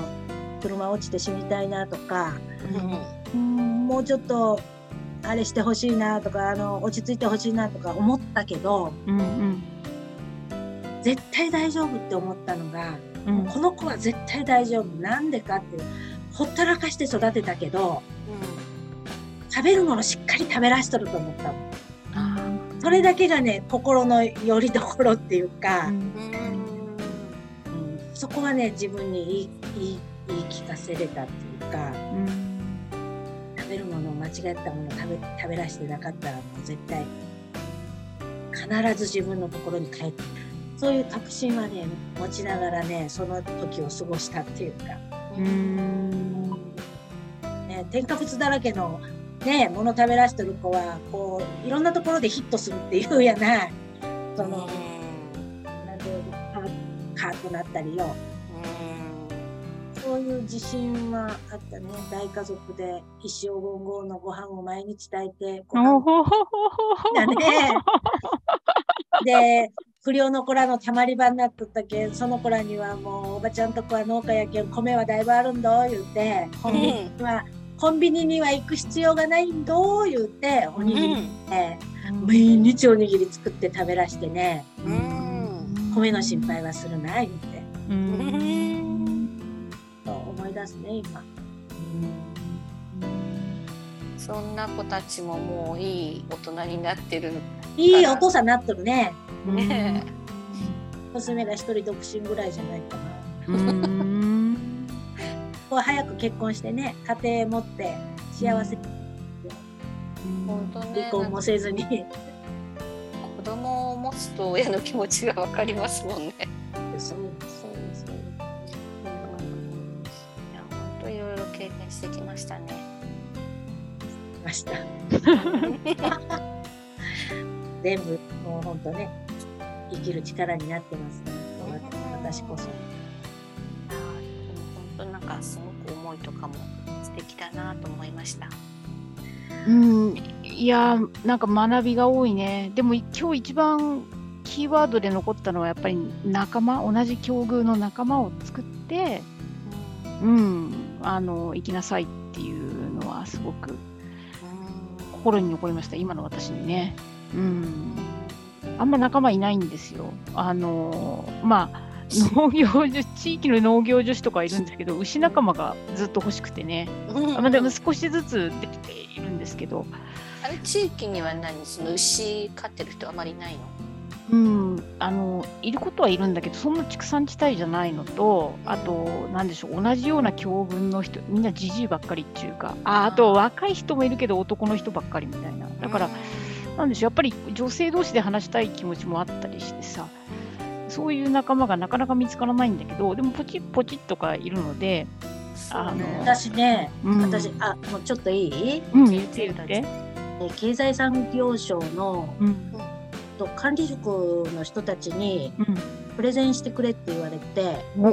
S4: 車落ちて死にたいなとか
S2: うん。
S4: うんもうちょっとあれしてほしいなとかあの落ち着いてほしいなとか思ったけど
S3: うんうん。
S4: 絶対大丈夫って思ったのが、
S3: うん。
S4: この子は絶対大丈夫。なんでかってほったらかして育てたけど食べるものしっかり食べらしとると思ったの。
S3: あ
S4: それだけがね心の拠り所っていうか、
S3: うん。
S4: うんそこはね自分に言い言い聞かせれたっていうか食べるものを間違ったものを食べ食べらしてなかったらもう絶対必ず自分のところに帰ってそういう確信はね持ちながらねその時を過ごしたっていうか、
S3: うん。
S4: ね、添加物だらけのねもの食べらしてる子はこういろんなところでヒットするっていうやない。その、なんていうのカーとなったりよ。そういう自信はあったね。大家族で一生言語のご飯を毎日炊いてご飯だね。で、不良の子らのたまり場になっとったけん、その子らにはもうおばちゃんとこは農家やけん、米はだいぶあるんだ言うて、コンビニには、コンビニには行く必要がないんだ言うて、おにぎりで、毎日おにぎり作って食べらしてね、米の心配はするな言うて、
S3: うん。
S4: そう思い出すね、今。
S2: そんな子たちももういい大人になってる。
S4: いいお父さんになっとるね。
S2: ね
S4: 娘が一人独身ぐらいじゃないかな。
S3: うん
S4: こう早く結婚してね、家庭持って幸せに
S2: 本当ね
S4: 離婚もせずに。
S2: 子供を持つと親の気持ちがわかりますもんね。
S4: そうそうそう。
S2: いや本当いろいろ経験してきましたね。
S4: ました。全部もう本当ね、生きる力になってますね。私こそ。
S2: かすごく思いとかも素敵だなと思いました。
S3: うん、いやーなんか学びが多いね。でもい今日一番キーワードで残ったのはやっぱり仲間同じ境遇の仲間を作って、うん、あの生きなさいっていうのはすごく心に残りました今の私にね。うん、あんま仲間いないんですよ。あのまあ農業女地域の農業女子とかいるんですけど牛仲間がずっと欲しくてね、あまあ、でも少しずつできているんですけど、
S2: あれ地域には何その牛飼ってる人あまりいないの？
S3: うん、あのいることはいるんだけどそんな畜産地帯じゃないのとあとなんでしょう同じような境遇の人みんなじじいばっかりっていうかああと若い人もいるけど男の人ばっかりみたいな。だから、なんでしょうやっぱり女性同士で話したい気持ちもあったりしてさそういう仲間がなかなか見つからないんだけどでもポチッポチッとかいるので、あの
S4: 私ね、
S3: うん、
S4: 私、あ、もうちょっといい？
S3: うん、言って言って、
S4: え経済産業省の
S3: うん。
S4: と管理職の人たちに
S3: うん。
S4: プレゼンしてくれって言われて
S3: お。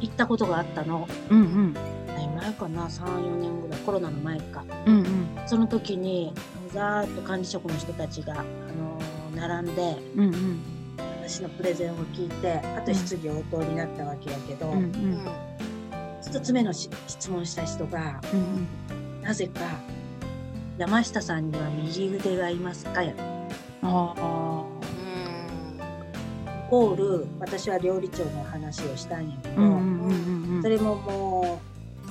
S4: 行ったことがあったの。
S3: うんうん。
S4: 何前かな、3、4年ぐらい、コロナの前か。
S3: うんうん。
S4: その時に、ざーっと管理職の人たちが、あのー並んで、
S3: うんうん
S4: 私のプレゼンを聞いて、あと質疑応答になったわけやけど、
S3: うんうん。
S4: 一つ目のし質問した人が、
S3: うん
S4: なぜか、山下さんには右腕がいますかや。
S3: ああ
S4: イコール、私は料理長の話をしたんやけど、
S3: うんうんうんうん。
S4: それもも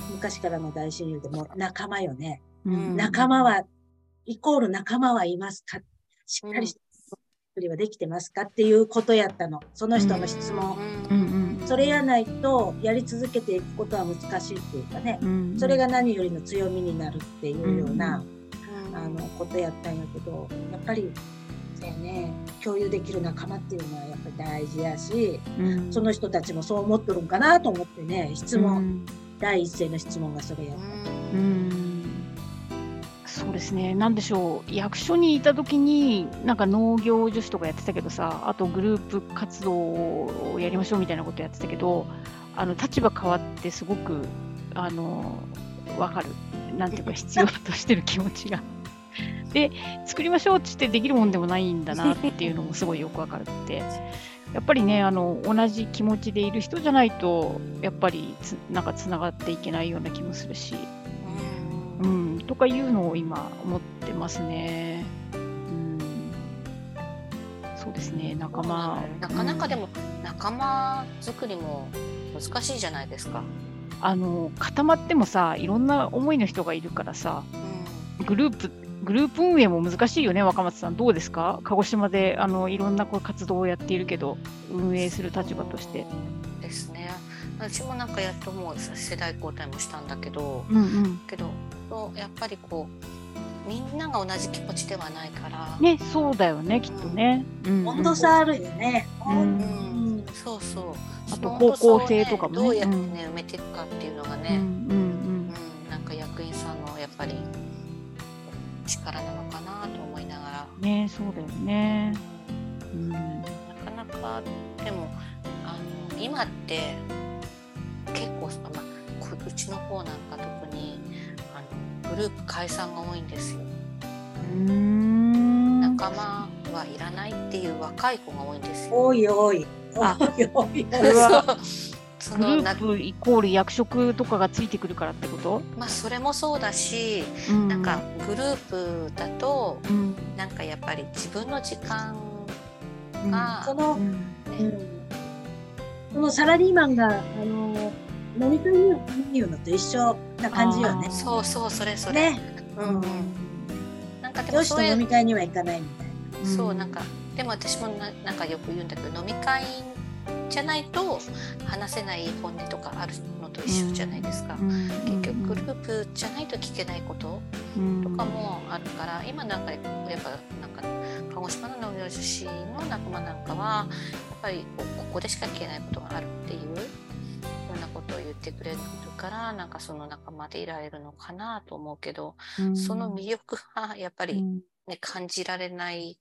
S4: う、昔からの大親友でもう仲間よね。
S3: うん
S4: 仲間は、イコール仲間はいますか？しっかりした作りはできてますかっていうことやったの。その人の質問。
S3: うんうん
S4: それやないと、やり続けていくことは難しいっていうかね。
S3: うん。
S4: それが何よりの強みになるっていうような、
S2: うん
S4: あの、ことやったんやけど、やっぱり、そうやね、共有できる仲間っていうのはやっぱり大事やし、
S3: うん。
S4: その人たちもそう思っとるんかなと思ってね、質問、
S3: うん。
S4: 第一声の質問がそれやった。
S3: うんそうですね、なんでしょう、役所にいた時に、なんか農業女子とかやってたけどさ、あとグループ活動をやりましょうみたいなことやってたけど、あの立場変わって、すごくあの分かる、なんていうか、必要としてる気持ちが。で、作りましょうってってできるもんでもないんだなっていうのもすごいよく分かるって。やっぱりねあの、同じ気持ちでいる人じゃないと、やっぱりつなんかつながっていけないような気もするし。うん、とかいうのを今思ってますね。うん、そうですね、仲間。
S2: なかなかで
S3: も、
S2: も仲間作りも難しいじゃないですか。
S3: あの固まってもさ、いろんな思いの人がいるからさ、グループグループ運営も難しいよね、若松さん。どうですか？鹿児島であのいろんなこう活動をやっているけど、運営する立場として。
S2: ですね私もなんかやっともう世代交代もしたんだけど
S3: うんうん。
S2: けどそうやっぱりこうみんなが同じ気持ちではないから、
S3: ね、そうだよね、きっとね。うんうん
S4: 温度差あるよね。
S3: うん
S2: う
S4: うん
S2: ん、そうそう
S3: あと方向性とかもね
S2: どうやって
S3: うん
S2: ね、埋めていくかっていうのが
S3: うんう
S2: ね、うん
S3: ん
S2: なんか役員さんのやっぱり力なのかなと思いながら、
S3: うん。ね、そうだよね。うん。
S2: なかなかでもあの今って結構、まあ、こうちの方なんか特にグループ解散が多いんですよ。
S3: うーん。
S2: 仲間はいらないっていう若い子が多いんですよ。
S4: 多い多い。
S3: あ
S4: 多い多い。
S3: そ
S2: のな
S3: ループイコール役職とかがついてくるからってこと？
S2: まあそれもそうだし、
S3: うん
S2: なんかグループだと
S3: うん
S2: なんかやっぱり自分の時間
S3: うん
S2: が、
S4: その
S3: う、ん
S4: うん、そのサラリーマンが、あの、飲み会に言うのと一緒な感じよね。
S2: そうそうそれそれ、
S4: ね。
S2: うんうん、なんかでも
S4: 上司と
S2: そういう
S4: 飲み会には行かないみたいな。
S2: そうなんかでも私もななんかよく言うんだけど飲み会じゃないと話せない本音とかあるのと一緒じゃないですか。結局グループじゃないと聞けないこととかもあるから、今なんかやっぱなんか鹿児島の農業女子の仲間なんかはやっぱりこうここでしか聞けないことがあるっていうってくれるからなんかその仲間でいられるのかなと思うけど、その魅力がやっぱり、ね、感じられない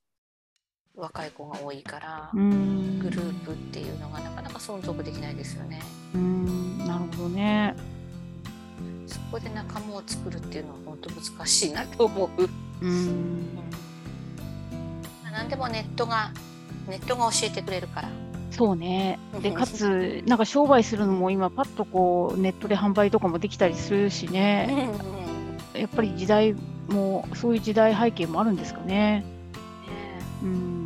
S2: 若い子が多いから、グループっていうのがなかなか存続できないですよね。
S3: うんなるほどね。
S2: そこで仲間を作るっていうのは本当難しいなと思う。
S3: うん
S2: 何でもネットがネットが教えてくれるから。
S3: そうね。でかつなんか商売するのも今パッとこうネットで販売とかもできたりするしね。やっぱり時代もそういう時代背景もあるんですかね。うん。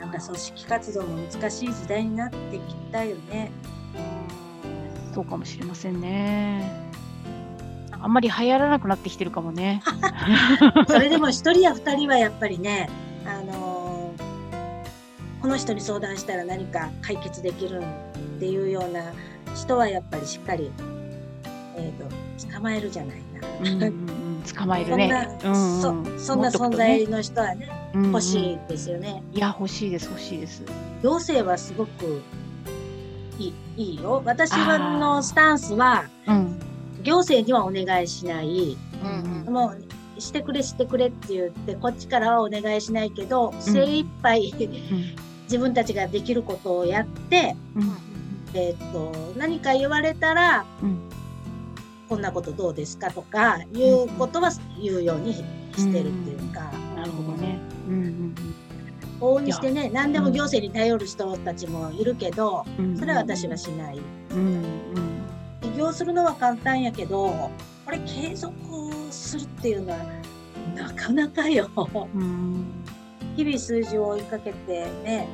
S4: なんか組織活動も難しい時代になってきたよね。
S3: そうかもしれませんね。あんまり流行らなくなってきてるかもね。
S4: それでも一人や二人はやっぱりね、あのーこの人に相談したら何か解決できるっていうような人はやっぱりしっかり、えー、と捕まえるじゃないな。
S3: うんうんうん、捕まえるね。
S4: そんな、
S3: うんうん
S4: そそんな存在の人はね、
S3: うんうん
S4: 欲しいですよね。
S3: いや欲しいです欲しいです。
S4: 行政はすごくいいいいよ。私はのスタンスは、
S3: うん。
S4: 行政にはお願いしない。
S2: うんうん
S4: もうしてくれしてくれって言ってこっちからはお願いしないけど、精一杯自分たちができることをやって、
S3: うん。
S4: えー、と何か言われたら、
S3: うん。
S4: こんなことどうですかとかいうことは言うようにしてるっていうか、
S3: なるほどね。うん
S4: 往々にしてね何でも行政に頼る人たちもいるけど。それは私はしない。起業するのは簡単やけどこれ継続するっていうのはなかなかよ。
S3: うん。
S4: 日々数字を追いかけてね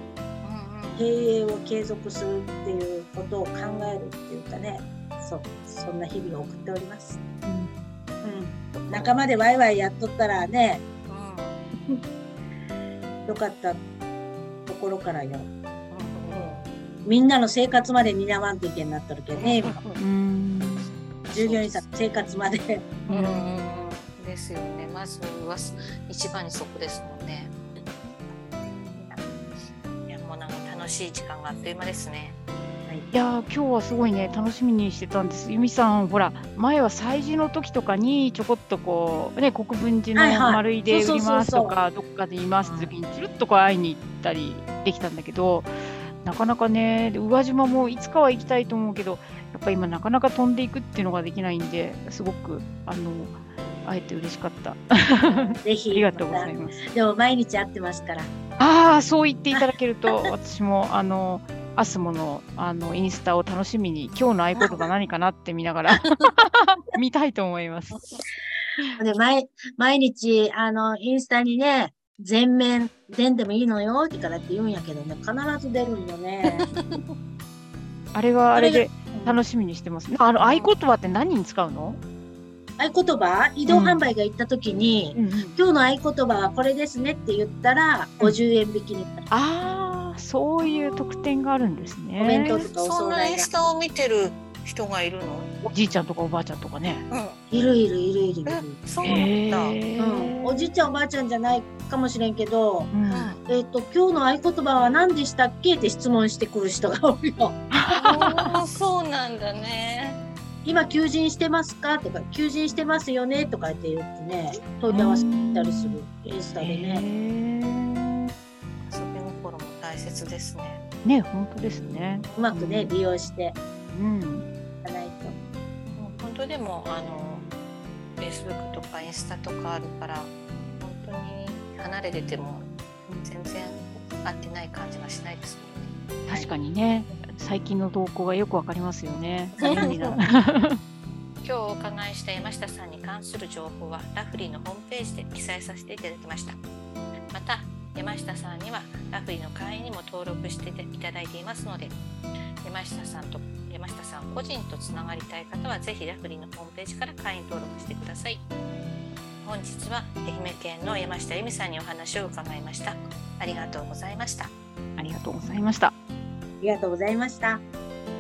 S4: 経営を継続するっていうことを考えるっていうかね。そう。そんな日々を送っております。
S3: うん。
S4: うん、仲間でワイワイやっとったらね。よかったところからよ。みんなの生活まで担わんといけんなっとるけどね今。
S3: うん。
S4: 従業員さんの生活まで。
S2: うん。うん。うん。ですよね。まずは一番にそこですもんね。しい時間があっという間ですね。
S3: いやー今日はすごいね楽しみにしてたんです。由美さんほら前は催事の時とかにちょこっとこうね国分寺の丸いで売りますとかどっかで言いますって時にチュルッとこう会いに行ったりできたんだけどなかなかねで宇和島もいつかは行きたいと思うけどやっぱ今なかなか飛んでいくっていうのができないんですごくあの会えて嬉しかった。
S4: ぜひ
S3: ありがとうござい
S4: ま
S3: ます。
S4: たでも毎日会ってますから
S3: ああ、そう言っていただけると、私も、あの、アスモの、あの、インスタを楽しみに、今日の合言葉何かなって見ながら、見たいと思います。
S4: で毎毎日あのインスタにね全面出んでもいいのよってからって言うんやけどね必ず出るんよね
S3: あれはあれで楽しみにしてますね。あの、合言葉って何に使うの？
S4: 合言葉、移動販売が行った時に、
S3: うんうん。
S4: 今日の合言葉はこれですねって言ったら、
S3: うん。
S4: 50円引きになる。
S3: ああ、そういう特典があるんですね。
S4: お弁当とかお
S2: そんな
S4: 惣菜が
S2: インスタを見てる人がいるの？
S3: おじいちゃんとかおばあちゃんとかね。
S2: うん。
S4: いるいるいるいるいる。
S2: えそうなんだ、
S3: へ
S4: うん、お
S3: ー
S4: じいちゃんおばあちゃんじゃないかもしれんけど、
S3: うん。
S4: えっ、と今日の合言葉は何でしたっけ？って質問してくる人が多いよ。
S2: そうなんだね
S4: 今求人してますか？とか求人してますよね？とかって言ってね問い合わせたりするインスタで
S3: へ
S4: ね。
S3: ー
S2: 遊び心も大切ですね
S3: ね、本当ですね。
S4: うまくね利用して
S3: うん。
S4: いかないと。
S2: もう本当でもあの Facebook とかインスタとかあるから本当に離れてても全然合ってない感じがしないですもんね
S3: 確かにね、最近の動向がよくわかりますよね。
S2: 今日お伺いした山下さんに関する情報はラフリーのホームページで記載させていただきました。また山下さんにはラフリーの会員にも登録していただいていますので山下さんと山下さん個人とつながりたい方はぜひラフリーのホームページから会員登録してください。本日は愛媛県の山下由美さんにお話を伺いました。ありがとうございました。
S3: ありがとうございました。
S4: ありがとうございました。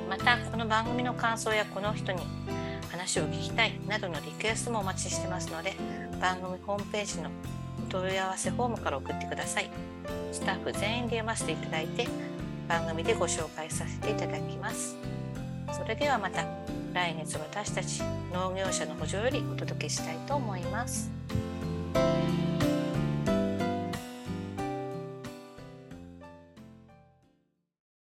S2: またこの番組の感想やこの人に話を聞きたいなどのリクエストもお待ちしてますので番組ホームページのお問い合わせフォームから送ってくださいスタッフ全員で読ませていただいて番組でご紹介させていただきますそれではまた来月私たち農業者の補助よりお届けしたいと思います。